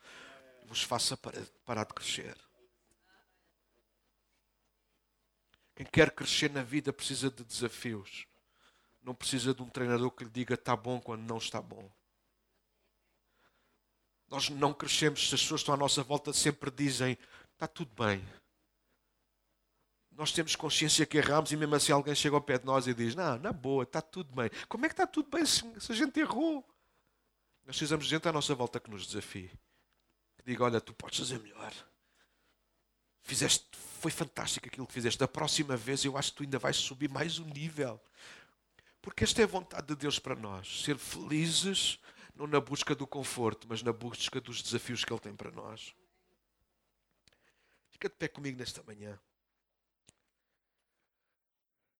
A: vos faça parar de crescer. Quem quer crescer na vida precisa de desafios. Não precisa de um treinador que lhe diga está bom quando não está bom. Nós não crescemos se as pessoas estão à nossa volta sempre dizem está tudo bem. Nós temos consciência que erramos e mesmo assim alguém chega ao pé de nós e diz não, na boa, está tudo bem. Como é que está tudo bem se, se a gente errou? Nós precisamos de gente à nossa volta que nos desafie. Que diga, olha, tu podes fazer melhor. Fizeste, foi fantástico aquilo que fizeste. Da próxima vez eu acho que tu ainda vais subir mais um nível. Porque esta é a vontade de Deus para nós. Ser felizes, não na busca do conforto, mas na busca dos desafios que Ele tem para nós. Fica de pé comigo nesta manhã.